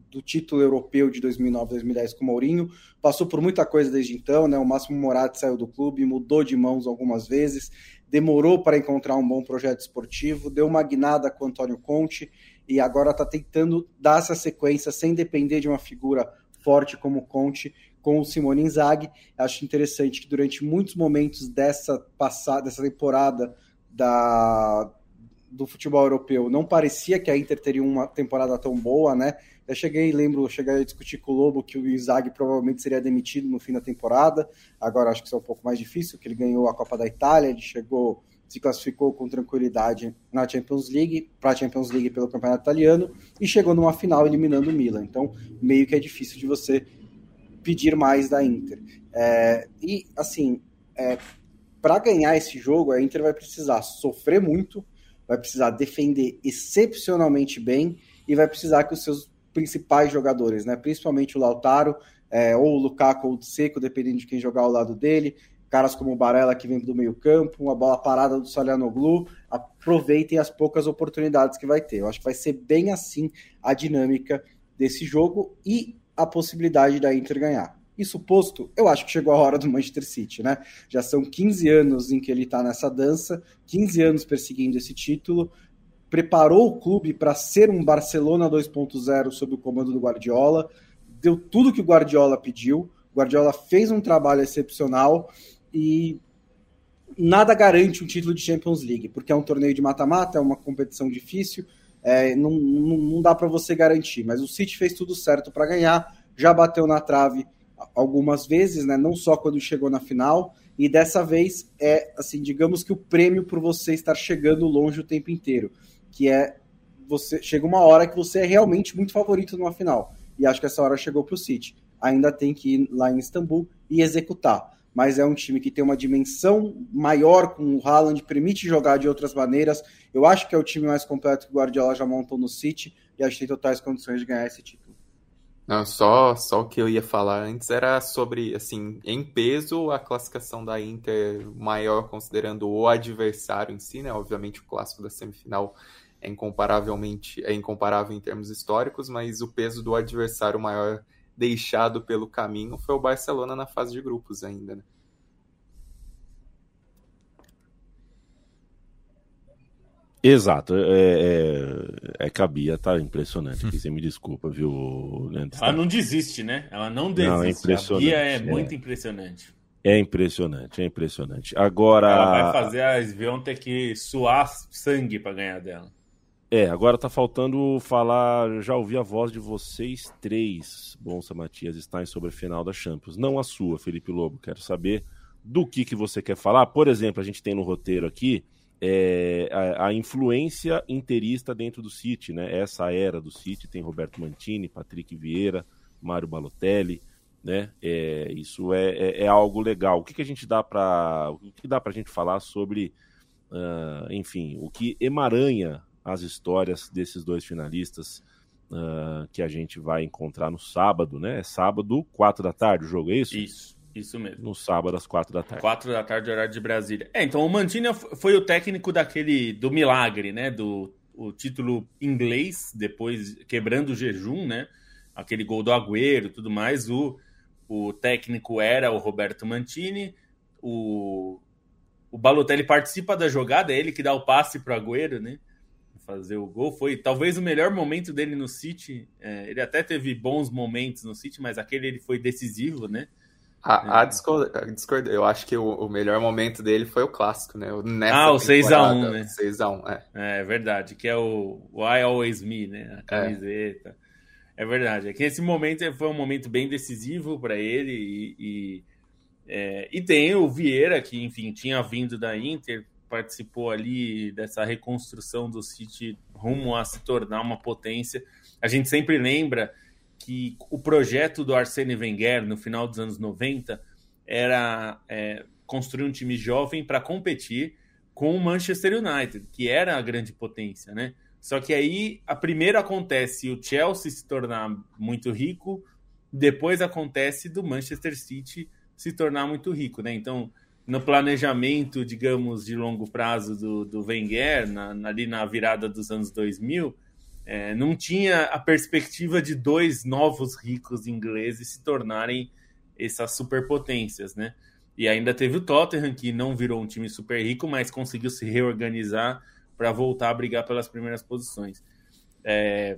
do título europeu de 2009, 2010 com o Mourinho, passou por muita coisa desde então, né? O Máximo Moratti saiu do clube, mudou de mãos algumas vezes, demorou para encontrar um bom projeto esportivo, deu uma guinada com o Antônio Conte e agora está tentando dar essa sequência sem depender de uma figura forte como Conte com o Simone Inzaghi. Acho interessante que durante muitos momentos dessa passada, dessa temporada da, do futebol europeu, não parecia que a Inter teria uma temporada tão boa, né? Eu cheguei, lembro, cheguei a discutir com o Lobo que o Inzaghi provavelmente seria demitido no fim da temporada. Agora acho que isso é um pouco mais difícil, que ele ganhou a Copa da Itália, ele chegou se classificou com tranquilidade na Champions League, para a Champions League pelo Campeonato Italiano e chegou numa final eliminando o Milan. Então, meio que é difícil de você pedir mais da Inter. É, e, assim, é, para ganhar esse jogo, a Inter vai precisar sofrer muito, vai precisar defender excepcionalmente bem e vai precisar que os seus principais jogadores, né, principalmente o Lautaro, é, ou o Lukaku ou o Seco, dependendo de quem jogar ao lado dele, caras como o Barella que vem do meio campo, uma bola parada do Salianoglu, aproveitem as poucas oportunidades que vai ter. Eu acho que vai ser bem assim a dinâmica desse jogo e a possibilidade da Inter ganhar. Isso posto, eu acho que chegou a hora do Manchester City, né? Já são 15 anos em que ele está nessa dança, 15 anos perseguindo esse título, preparou o clube para ser um Barcelona 2.0 sob o comando do Guardiola, deu tudo que o Guardiola pediu, o Guardiola fez um trabalho excepcional e nada garante um título de Champions League, porque é um torneio de mata-mata, é uma competição difícil, é, não, não, não dá para você garantir, mas o City fez tudo certo para ganhar, já bateu na trave algumas vezes, né? Não só quando chegou na final. E dessa vez é assim, digamos que o prêmio por você estar chegando longe o tempo inteiro, que é você chega uma hora que você é realmente muito favorito numa final. E acho que essa hora chegou para o City. Ainda tem que ir lá em Istambul e executar. Mas é um time que tem uma dimensão maior com o Haaland, permite jogar de outras maneiras. Eu acho que é o time mais completo que o Guardiola já montou no City e acho que tem totais condições de ganhar esse título. Não, só, só o que eu ia falar antes era sobre, assim, em peso, a classificação da Inter maior, considerando o adversário em si, né? Obviamente o clássico da semifinal é incomparavelmente é incomparável em termos históricos, mas o peso do adversário maior deixado pelo caminho foi o Barcelona na fase de grupos ainda, né? Exato, é, é, é que a Bia tá impressionante aqui, você me desculpa, viu, Leandro? Ela não desiste, né? Ela não desiste. Não, é impressionante, a Bia é, é muito impressionante. É impressionante, é impressionante. Agora. Ela vai fazer a Svion ter que suar sangue para ganhar dela. É, agora tá faltando falar. Já ouvi a voz de vocês três, Bonsa Matias Stein, sobre a final da Champions. Não a sua, Felipe Lobo. Quero saber do que, que você quer falar. Por exemplo, a gente tem no roteiro aqui é, a, a, influência interista dentro do City, né? Essa era do City tem Roberto Mantini, Patrick Vieira, Mário Balotelli, né? É, isso é, é, é, algo legal. O que, que a gente dá para o que dá para a gente falar sobre, uh, enfim, o que emaranha as histórias desses dois finalistas uh, que a gente vai encontrar no sábado, né? É sábado, quatro da tarde, o jogo é isso? Isso. Isso mesmo. No sábado, às quatro da tarde. Quatro da tarde, horário de Brasília. É, então o Mantini foi o técnico daquele do milagre, né? Do o título inglês, depois quebrando o jejum, né? Aquele gol do Agüero tudo mais. O, o técnico era o Roberto Mantini. O, o Balotelli participa da jogada, é ele que dá o passe para o Agüero, né? Fazer o gol. Foi talvez o melhor momento dele no City. É, ele até teve bons momentos no City, mas aquele ele foi decisivo, né? A, a, Discord, eu acho que o, o, melhor momento dele foi o clássico, né? Nessa ah, o 6x1, né? 6x1, é. É verdade, que é o Why Always Me, né? A é. camiseta. É, é verdade. É que esse momento foi um momento bem decisivo para ele e, e, é, e tem o Vieira, que, enfim, tinha vindo da Inter, participou ali dessa reconstrução do City rumo a se tornar uma potência. A gente sempre lembra que o projeto do Arsene Wenger no final dos anos 90 era é, construir um time jovem para competir com o Manchester United, que era a grande potência, né? Só que aí a primeiro acontece o Chelsea se tornar muito rico, depois acontece do Manchester City se tornar muito rico, né? Então, no planejamento, digamos, de longo prazo do, do Wenger, na, ali na virada dos anos 2000, é, não tinha a perspectiva de dois novos ricos ingleses se tornarem essas superpotências, né? E ainda teve o Tottenham, que não virou um time super rico, mas conseguiu se reorganizar para voltar a brigar pelas primeiras posições. É,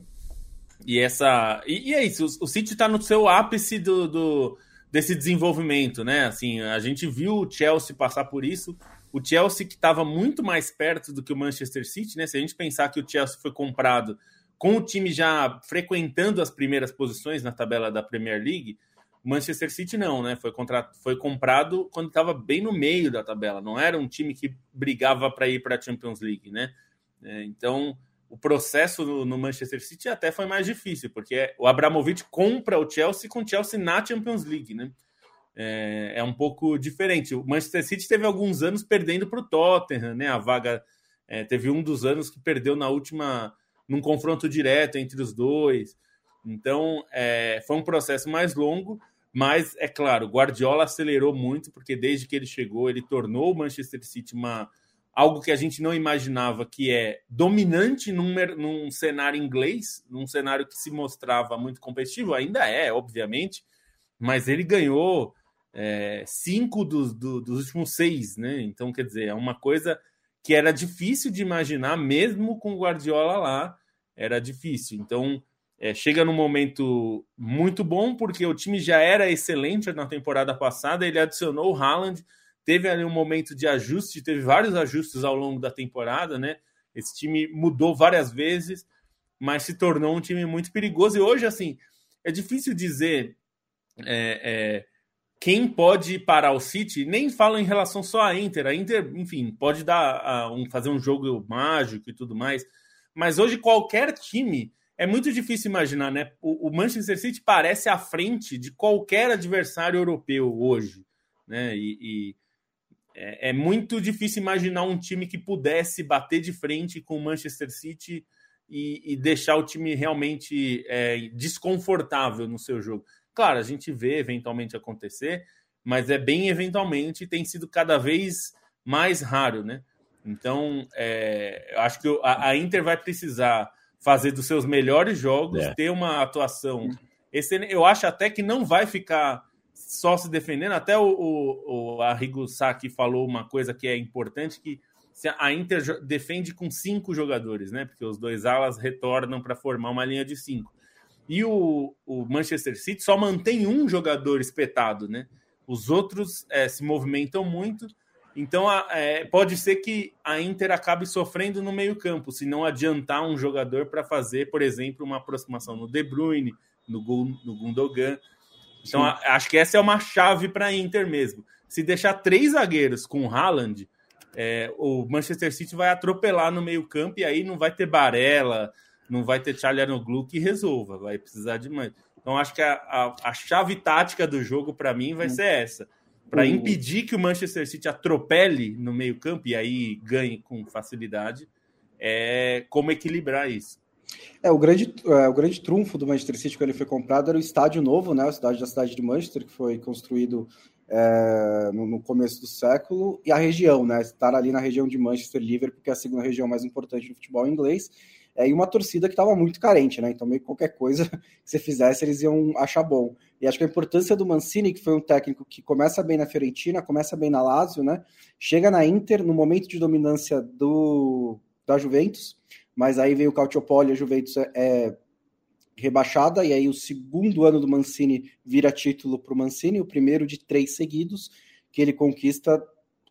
e essa e, e, é isso, o, o City está no seu ápice do, do, desse desenvolvimento, né? Assim, a gente viu o Chelsea passar por isso. O Chelsea que estava muito mais perto do que o Manchester City, né? Se a gente pensar que o Chelsea foi comprado com o time já frequentando as primeiras posições na tabela da Premier League, Manchester City não, né? Foi, contra... foi comprado quando estava bem no meio da tabela. Não era um time que brigava para ir para a Champions League, né? É, então, o processo no, Manchester City até foi mais difícil, porque o Abramovich compra o Chelsea com o Chelsea na Champions League, né? É, é um pouco diferente. O Manchester City teve alguns anos perdendo para o Tottenham, né? A vaga é, teve um dos anos que perdeu na última, num confronto direto entre os dois. Então, é, foi um processo mais longo, mas é claro, Guardiola acelerou muito, porque desde que ele chegou, ele tornou o Manchester City uma algo que a gente não imaginava, que é dominante num, num cenário inglês, num cenário que se mostrava muito competitivo, ainda é, obviamente, mas ele ganhou é, cinco dos, do, dos últimos seis, né? Então, quer dizer, é uma coisa que era difícil de imaginar, mesmo com o Guardiola lá, era difícil. Então, é, chega num momento muito bom, porque o time já era excelente na temporada passada, ele adicionou o Haaland, teve ali um momento de ajuste, teve vários ajustes ao longo da temporada, né? Esse time mudou várias vezes, mas se tornou um time muito perigoso. E hoje, assim, é difícil dizer é, é, quem pode parar o City. Nem falo em relação só à Inter. A Inter, enfim, pode dar um, fazer um jogo mágico e tudo mais. Mas hoje qualquer time é muito difícil imaginar, né? O, o Manchester City parece à frente de qualquer adversário europeu hoje, né? E, e é, é, muito difícil imaginar um time que pudesse bater de frente com o Manchester City e, e deixar o time realmente é, desconfortável no seu jogo. Claro, a gente vê eventualmente acontecer, mas é bem eventualmente e tem sido cada vez mais raro, né? Então, é, eu acho que a, a, Inter vai precisar fazer dos seus melhores jogos, é. ter uma atuação excelente. Eu acho até que não vai ficar só se defendendo. Até o, o, o Arrigo Sacchi falou uma coisa que é importante, que a Inter defende com cinco jogadores, né? Porque os dois alas retornam para formar uma linha de cinco. E o, o, Manchester City só mantém um jogador espetado, né? Os outros é, se movimentam muito. Então a, é, pode ser que a Inter acabe sofrendo no meio campo, se não adiantar um jogador para fazer, por exemplo, uma aproximação no De Bruyne, no, no Gundogan. Então, a, acho que essa é uma chave para a Inter mesmo. Se deixar três zagueiros com o Haaland, é, o Manchester City vai atropelar no meio-campo e aí não vai ter Barella, não vai ter Charlianoglu que resolva, vai precisar de mais. Então, acho que a, a, a chave tática do jogo, para mim, vai ser essa. Para impedir que o Manchester City atropele no meio-campo e aí ganhe com facilidade, é como equilibrar isso. É, o grande, é, o grande trunfo do Manchester City quando ele foi comprado era o estádio novo, né? A cidade da cidade de Manchester, que foi construído é, no, no, começo do século, e a região, né? Estar ali na região de Manchester, Liverpool, que é a segunda região mais importante do futebol inglês, é, e uma torcida que estava muito carente, né? Então, meio que qualquer coisa *laughs* que você fizesse, eles iam achar bom. E acho que a importância do Mancini, que foi um técnico que começa bem na Fiorentina, começa bem na Lazio, né? Chega na Inter, no momento de dominância do, da Juventus, mas aí veio o Calciopoli, a Juventus é, é rebaixada, e aí o segundo ano do Mancini vira título para o Mancini, o primeiro de três seguidos, que ele conquista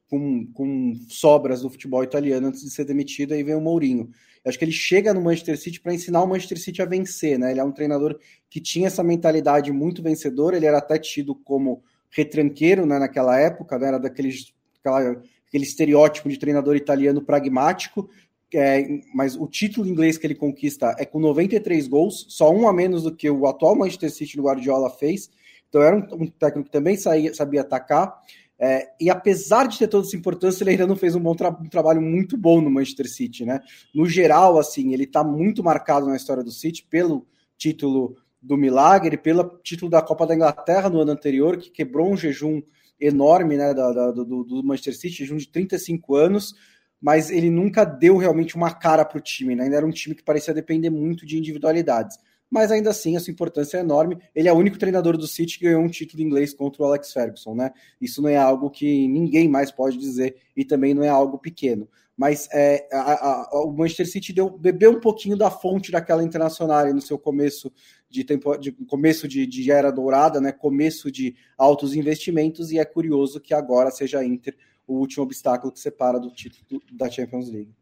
com, com sobras do futebol italiano antes de ser demitido, aí vem o Mourinho. Eu acho que ele chega no Manchester City para ensinar o Manchester City a vencer, né? Ele é um treinador que tinha essa mentalidade muito vencedora, ele era até tido como retranqueiro né, naquela época, né? era daqueles, aquela, aquele estereótipo de treinador italiano pragmático, é, mas o título inglês que ele conquista é com 93 gols, só um a menos do que o atual Manchester City do Guardiola fez. Então era um, um técnico que também saía, sabia atacar. É, e apesar de ter toda essa importância, ele ainda não fez um bom tra um trabalho muito bom no Manchester City, né? No geral, assim, ele está muito marcado na história do City pelo título do Milagre, pelo título da Copa da Inglaterra no ano anterior, que quebrou um jejum enorme né, da, da, do, do Manchester City, jejum de 35 anos mas ele nunca deu realmente uma cara para o time, né? Ainda era um time que parecia depender muito de individualidades. Mas ainda assim, a sua importância é enorme. Ele é o único treinador do City que ganhou um título inglês contra o Alex Ferguson, né? Isso não é algo que ninguém mais pode dizer e também não é algo pequeno. Mas é, a, a, o Manchester City deu, bebeu um pouquinho da fonte daquela internacional no seu começo de tempo, de, começo de, de era dourada, né? Começo de altos investimentos e é curioso que agora seja a Inter o último obstáculo que separa do título da Champions League.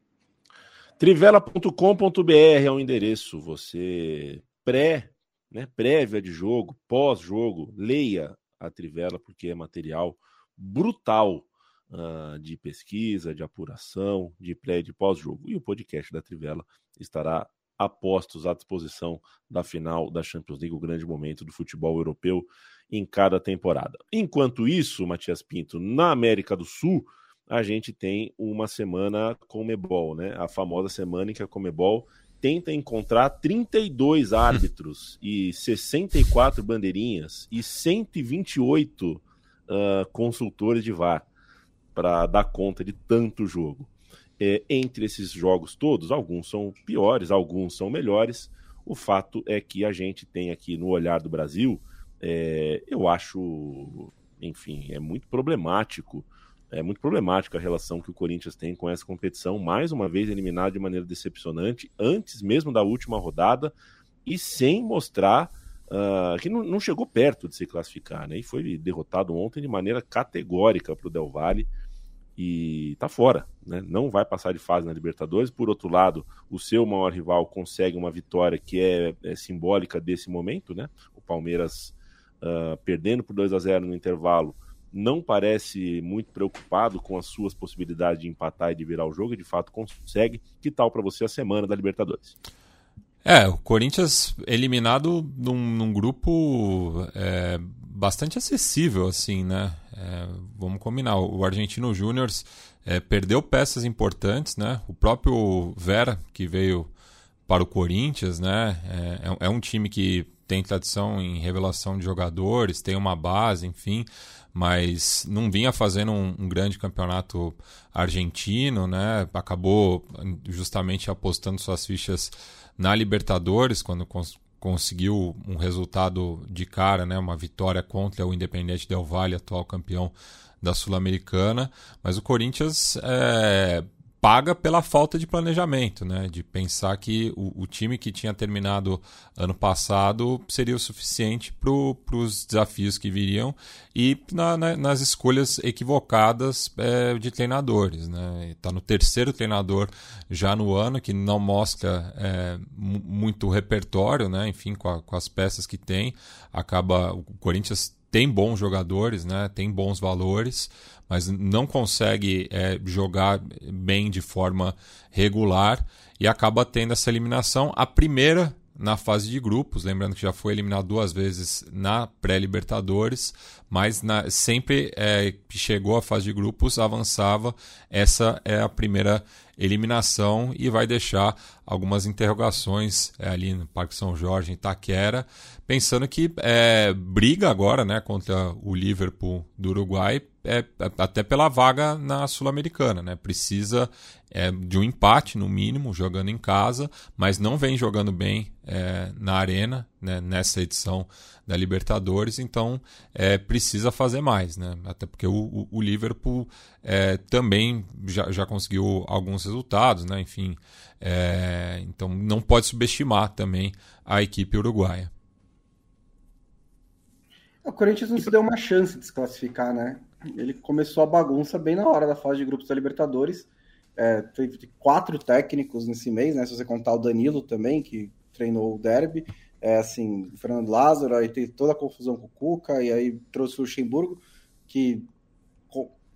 Trivela.com.br é o endereço. Você pré né, prévia de jogo, pós-jogo, leia a Trivela, porque é material brutal uh, de pesquisa, de apuração, de pré e de pós-jogo. E o podcast da Trivela estará a postos à disposição da final da Champions League, o grande momento do futebol europeu em cada temporada. Enquanto isso, Matias Pinto, na América do Sul, a gente tem uma semana Comebol, né? A famosa semana em que a Comebol tenta encontrar 32 *laughs* árbitros e 64 bandeirinhas e 128 uh, ah, consultores de VAR para dar conta de tanto jogo. É, entre esses jogos todos, alguns são piores, alguns são melhores. O fato é que a gente tem aqui no olhar do Brasil, é, eu acho, enfim, é muito problemático é muito problemática a relação que o Corinthians tem com essa competição, mais uma vez eliminado de maneira decepcionante, antes mesmo da última rodada, e sem mostrar uh, que não, não, chegou perto de se classificar, né? E foi derrotado ontem de maneira categórica para o Del Valle e está fora, né? Não vai passar de fase na Libertadores. Por outro lado, o seu maior rival consegue uma vitória que é, é simbólica desse momento, né? O Palmeiras uh, perdendo por 2 a 0 no intervalo não parece muito preocupado com as suas possibilidades de empatar e de virar o jogo, e de fato consegue. Que tal para você a semana da Libertadores? É, o Corinthians eliminado num, num grupo é, bastante acessível, assim, né? É, vamos combinar. O Argentino Júnior é, perdeu peças importantes, né? O próprio Vera, que veio para o Corinthians, né? É, é, é um time que tem tradição em revelação de jogadores, tem uma base, enfim mas não vinha fazendo um, um, grande campeonato argentino, né? Acabou justamente apostando suas fichas na Libertadores quando cons conseguiu um resultado de cara, né? Uma vitória contra o Independente Del Valle, atual campeão da Sul-Americana. Mas o Corinthians é, paga pela falta de planejamento, né? De pensar que o, o time que tinha terminado ano passado seria o suficiente para os desafios que viriam e na, na, nas escolhas equivocadas é, de treinadores, né? Está no terceiro treinador já no ano que não mostra é, muito repertório, né? Enfim, com, a, com as peças que tem, acaba o Corinthians tem bons jogadores, né? Tem bons valores mas não consegue é, jogar bem de forma regular e acaba tendo essa eliminação. A primeira na fase de grupos, lembrando que já foi eliminado duas vezes na pré-Libertadores, mas na, sempre é, que chegou à fase de grupos avançava. Essa é a primeira eliminação e vai deixar algumas interrogações é, ali no Parque São Jorge, em Itaquera, pensando que é, briga agora né, contra o Liverpool do Uruguai é, até pela vaga na Sul-Americana, né? Precisa é, de um empate, no mínimo, jogando em casa, mas não vem jogando bem é, na arena, né? nessa edição da Libertadores, então é, precisa fazer mais, né? Até porque o, o Liverpool é, também já, já conseguiu alguns resultados, né? Enfim, é, então não pode subestimar também a equipe uruguaia. O Corinthians não se deu uma chance de se classificar, né? Ele começou a bagunça bem na hora da fase de grupos da Libertadores. É, teve quatro técnicos nesse mês, né? Se você contar o Danilo também, que treinou o Derby. É, assim, o Fernando Lázaro, aí teve toda a confusão com o Cuca, e aí trouxe o Luxemburgo, que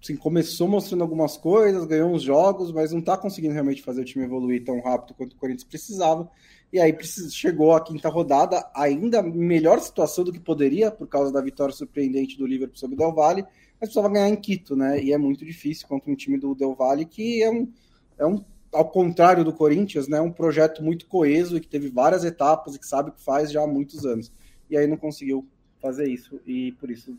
assim, começou mostrando algumas coisas, ganhou uns jogos, mas não está conseguindo realmente fazer o time evoluir tão rápido quanto o Corinthians precisava. E aí chegou a quinta rodada, ainda melhor situação do que poderia, por causa da vitória surpreendente do Liverpool sobre o Del Valle, mas precisava ganhar em Quito, né? E é muito difícil contra um time do Del Valle que é um, é um ao contrário do Corinthians, né, um projeto muito coeso e que teve várias etapas e que sabe o que faz já há muitos anos. E aí não conseguiu fazer isso e por isso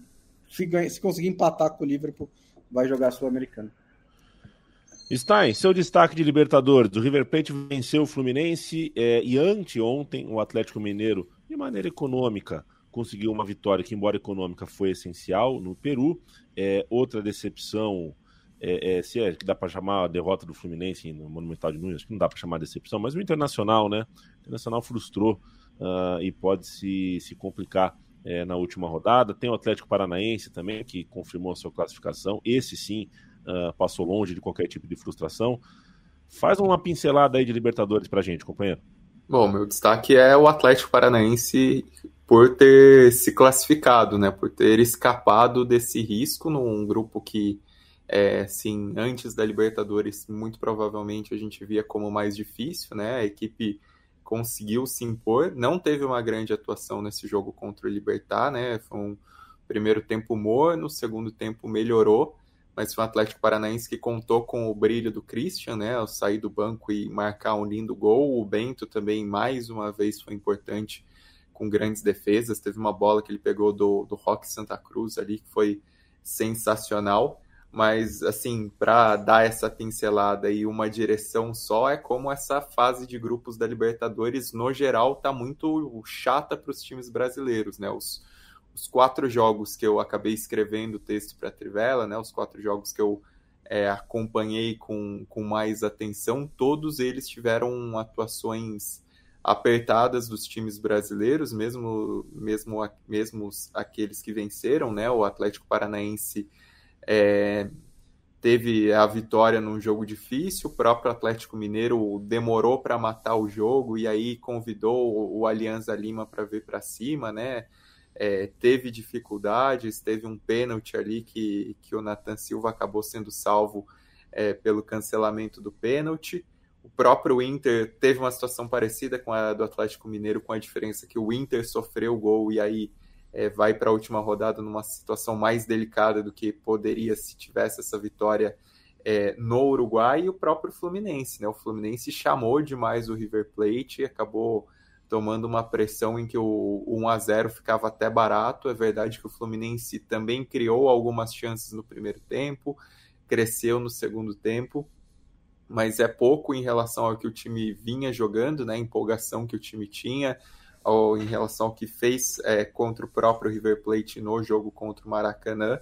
se, ganha, se conseguir empatar com o Liverpool, vai jogar Sul-Americana. Stein, seu destaque de Libertadores. O River Plate venceu o Fluminense é, e anteontem o Atlético Mineiro, de maneira econômica, conseguiu uma vitória que, embora econômica, foi essencial no Peru. É, outra decepção, é, é, se é que dá para chamar a derrota do Fluminense no Monumental de Nunes, acho que não dá para chamar de decepção, mas o Internacional, né? O Internacional frustrou uh, e pode se, se complicar é, na última rodada. Tem o Atlético Paranaense também, que confirmou a sua classificação. Esse sim uh, passou longe de qualquer tipo de frustração. Faz uma pincelada aí de Libertadores para gente, companheiro. Bom, meu destaque é o Atlético Paranaense por ter se classificado, né? Por ter escapado desse risco num grupo que, é, assim, antes da Libertadores, muito provavelmente a gente via como mais difícil, né? A equipe conseguiu se impor, não teve uma grande atuação nesse jogo contra o Libertar, né? Foi um primeiro tempo morno, segundo tempo melhorou, mas foi um Atlético Paranaense que contou com o brilho do Christian, né, ao sair do banco e marcar um lindo gol. O Bento também, mais uma vez, foi importante com grandes defesas. Teve uma bola que ele pegou do, do Rock Santa Cruz ali, que foi sensacional. Mas, assim, para dar essa pincelada e uma direção só, é como essa fase de grupos da Libertadores, no geral, tá muito chata para os times brasileiros, né? Os, os quatro jogos que eu acabei escrevendo o texto para a Trivela, né, os quatro jogos que eu é, acompanhei com, com mais atenção, todos eles tiveram atuações apertadas dos times brasileiros, mesmo, mesmo, mesmo aqueles que venceram, né? O Atlético Paranaense é, teve a vitória num jogo difícil, o próprio Atlético Mineiro demorou para matar o jogo e aí convidou o, Alianza Lima para vir para cima, né? é, teve dificuldades, teve um pênalti ali que, que o Nathan Silva acabou sendo salvo é, pelo cancelamento do pênalti. O próprio Inter teve uma situação parecida com a do Atlético Mineiro, com a diferença que o Inter sofreu o gol e aí é, vai para a última rodada numa situação mais delicada do que poderia se tivesse essa vitória é, no Uruguai e o próprio Fluminense. Né? O Fluminense chamou demais o River Plate e acabou tomando uma pressão em que o 1 a 0 ficava até barato. É verdade que o Fluminense também criou algumas chances no primeiro tempo, cresceu no segundo tempo, mas é pouco em relação ao que o time vinha jogando, né? A empolgação que o time tinha, ou em relação ao que fez é, contra o próprio River Plate no jogo contra o Maracanã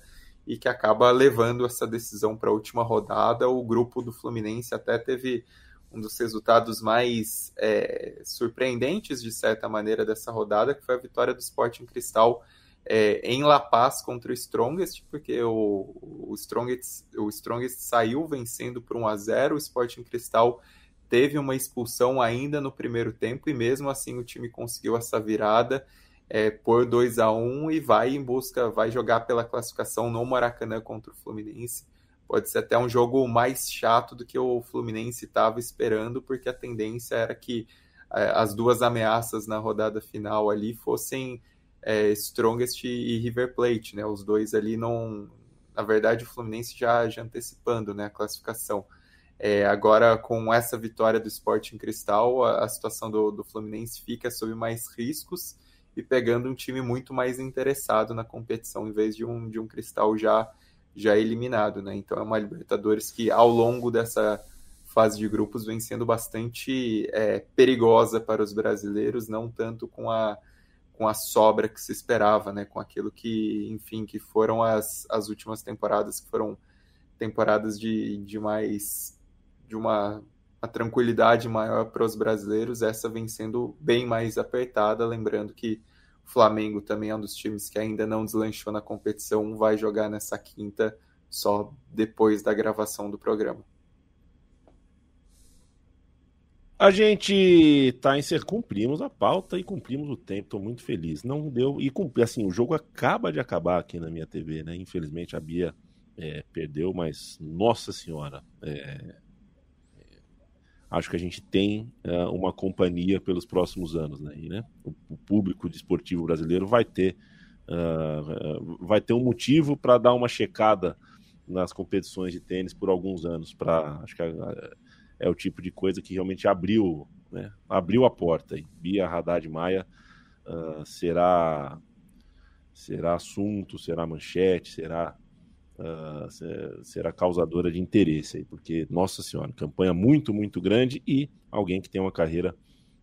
e que acaba levando essa decisão para a última rodada. O grupo do Fluminense até teve um dos resultados mais é, surpreendentes, de certa maneira, dessa rodada, que foi a vitória do Sporting Cristal é, em La Paz contra o Strongest, porque o, o, Strongest, o Strongest saiu vencendo por 1 a 0 o Sporting Cristal teve uma expulsão ainda no primeiro tempo, e mesmo assim o time conseguiu essa virada é, por 2 a 1 e vai em busca, vai jogar pela classificação no Maracanã contra o Fluminense pode ser até um jogo mais chato do que o Fluminense estava esperando, porque a tendência era que é, as duas ameaças na rodada final ali fossem é, Strongest e River Plate, né? Os dois ali não. Na verdade, o Fluminense já, já antecipando né, a classificação. É, agora, com essa vitória do Sporting Cristal, a, a situação do, do Fluminense fica sob mais riscos e pegando um time muito mais interessado na competição, em vez de um, de um Cristal já já eliminado, né? Então é uma Libertadores que ao longo dessa fase de grupos vem sendo bastante é, perigosa para os brasileiros, não tanto com a com a sobra que se esperava, né? Com aquilo que, enfim, que foram as, as últimas temporadas, que foram temporadas de, de mais de uma, uma tranquilidade maior para os brasileiros. Essa vem sendo bem mais apertada, lembrando que Flamengo também é um dos times que ainda não deslanchou na competição, vai jogar nessa quinta só depois da gravação do programa. A gente tá em ser cumprimos a pauta e cumprimos o tempo. Estou muito feliz. Não deu e cumpri, assim, o jogo acaba de acabar aqui na minha TV, né? Infelizmente a Bia é, perdeu, mas nossa senhora, é, acho que a gente tem uh, uma companhia pelos próximos anos, né? E, né? O, o, público desportivo brasileiro vai ter uh, vai ter um motivo para dar uma checada nas competições de tênis por alguns anos. Para acho que é, o tipo de coisa que realmente abriu, né? Abriu a porta. E Bia Haddad Maia uh, será será assunto, será manchete, será uh, será causadora de interesse aí, porque, nossa senhora, campanha muito, muito grande e alguém que tem uma carreira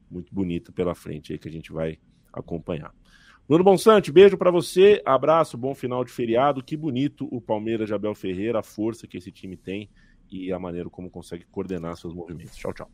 muito bonita pela frente aí que a gente vai acompanhar. Bruno Bonsante, beijo para você, abraço, bom final de feriado. Que bonito o Palmeiras de Abel Ferreira, a força que esse time tem e a maneira como consegue coordenar seus movimentos. Tchau, tchau.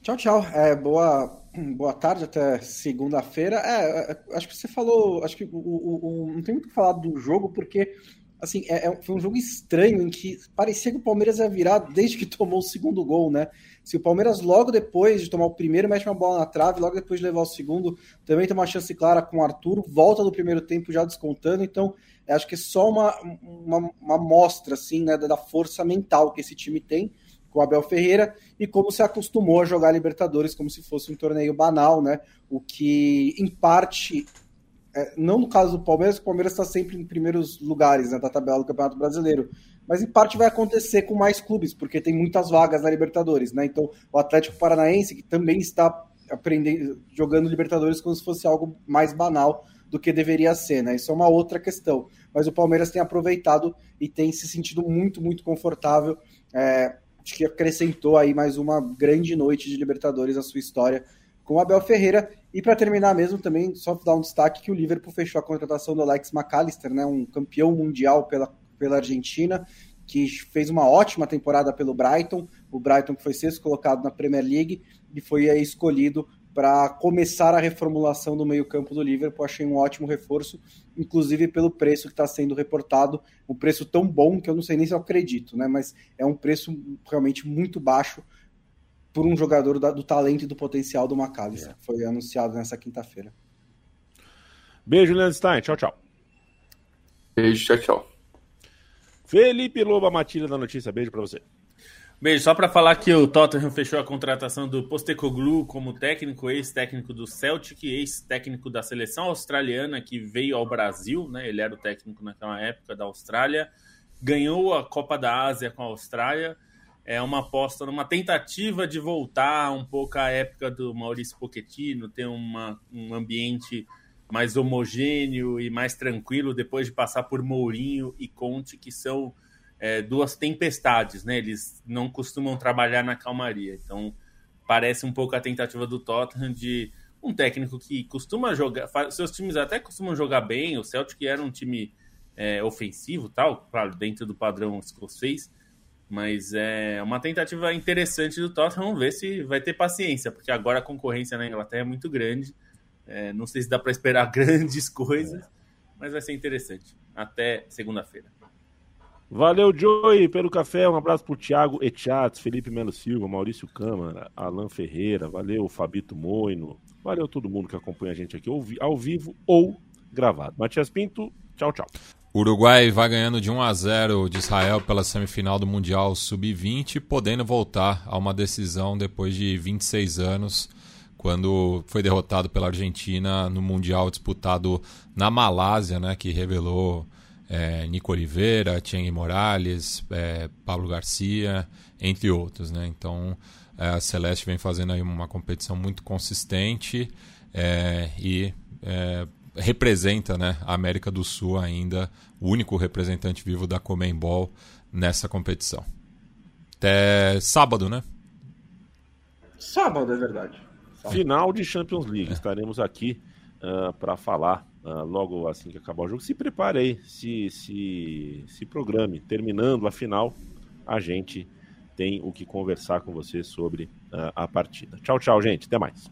Tchau, tchau. É, boa, boa tarde até segunda-feira. É, é acho que você falou, acho que o, o, o, não tem muito que falar do jogo, porque assim, é, é, foi um jogo estranho em que parecia que o Palmeiras ia virar desde que tomou o segundo gol, né? Se o Palmeiras logo depois de tomar o primeiro mete uma bola na trave, logo depois de levar o segundo, também tem uma chance clara com o Arthur, volta do primeiro tempo já descontando, então acho que é só uma, uma, uma mostra, assim, né, da força mental que esse time tem com o Abel Ferreira e como se acostumou a jogar Libertadores como se fosse um torneio banal, né? O que, em parte, é, não no caso do Palmeiras, o Palmeiras está sempre em primeiros lugares né, da tabela do Campeonato Brasileiro, mas em parte vai acontecer com mais clubes, porque tem muitas vagas na Libertadores, né? Então, o Atlético Paranaense, que também está aprendendo, jogando Libertadores como se fosse algo mais banal do que deveria ser, né? Isso é uma outra questão. Mas o Palmeiras tem aproveitado e tem se sentido muito, muito confortável. É, acho que acrescentou aí mais uma grande noite de Libertadores à sua história com o Abel Ferreira. E para terminar mesmo, também só dar um destaque que o Liverpool fechou a contratação do Alex McAllister, né, um campeão mundial pela, pela Argentina, que fez uma ótima temporada pelo Brighton, o Brighton que foi sexto colocado na Premier League e foi escolhido para começar a reformulação do meio-campo do Liverpool. Achei um ótimo reforço, inclusive pelo preço que está sendo reportado, um preço tão bom que eu não sei nem se eu acredito, né? Mas é um preço realmente muito baixo por um jogador do, do talento e do potencial do McAllister, é. que foi anunciado nessa quinta-feira. Beijo, Leandro Stein. Tchau, tchau. Beijo, tchau, tchau. Felipe Loba Matilha da notícia. Beijo para você. Beijo, só para falar que o Tottenham fechou a contratação do Postecoglou como técnico, ex-técnico do Celtic, ex-técnico da seleção australiana que veio ao Brasil, né? Ele era o técnico naquela época da Austrália, ganhou a Copa da Ásia com a Austrália. É uma aposta numa tentativa de voltar um pouco à época do Maurício Pochettino, ter uma, um ambiente mais homogêneo e mais tranquilo depois de passar por Mourinho e Conte, que são é, duas tempestades, né? Eles não costumam trabalhar na calmaria. Então, parece um pouco a tentativa do Tottenham de um técnico que costuma jogar. Seus times até costumam jogar bem. O Celtic era um time é, ofensivo, tal, claro, dentro do padrão escocês. Mas é uma tentativa interessante do Tottenham. Vamos ver se vai ter paciência, porque agora a concorrência na Inglaterra é muito grande. É, não sei se dá para esperar *laughs* grandes coisas, mas vai ser interessante. Até segunda-feira. Valeu, Joey, pelo café. Um abraço pro Thiago Etiates, Felipe Melo Silva, Maurício Câmara, Alan Ferreira. Valeu, Fabito Moino. Valeu todo mundo que acompanha a gente aqui ao vivo ou gravado. Matias Pinto, tchau, tchau. Uruguai vai ganhando de 1 a 0 de Israel pela semifinal do Mundial Sub-20, podendo voltar a uma decisão depois de 26 anos, quando foi derrotado pela Argentina no Mundial disputado na Malásia, né, que revelou é, Nico Oliveira, Tieng Morales, é, Pablo Garcia, entre outros. Né? Então é, a Celeste vem fazendo aí uma competição muito consistente é, e é, representa né, a América do Sul ainda, o único representante vivo da Comembol nessa competição. Até sábado, né? Sábado, é verdade. Sábado. Final de Champions League. Estaremos aqui uh, para falar uh, logo assim que acabar o jogo. Se prepare aí, se, se, se programe. Terminando a final, a gente tem o que conversar com você sobre uh, a partida. Tchau, tchau, gente. Até mais.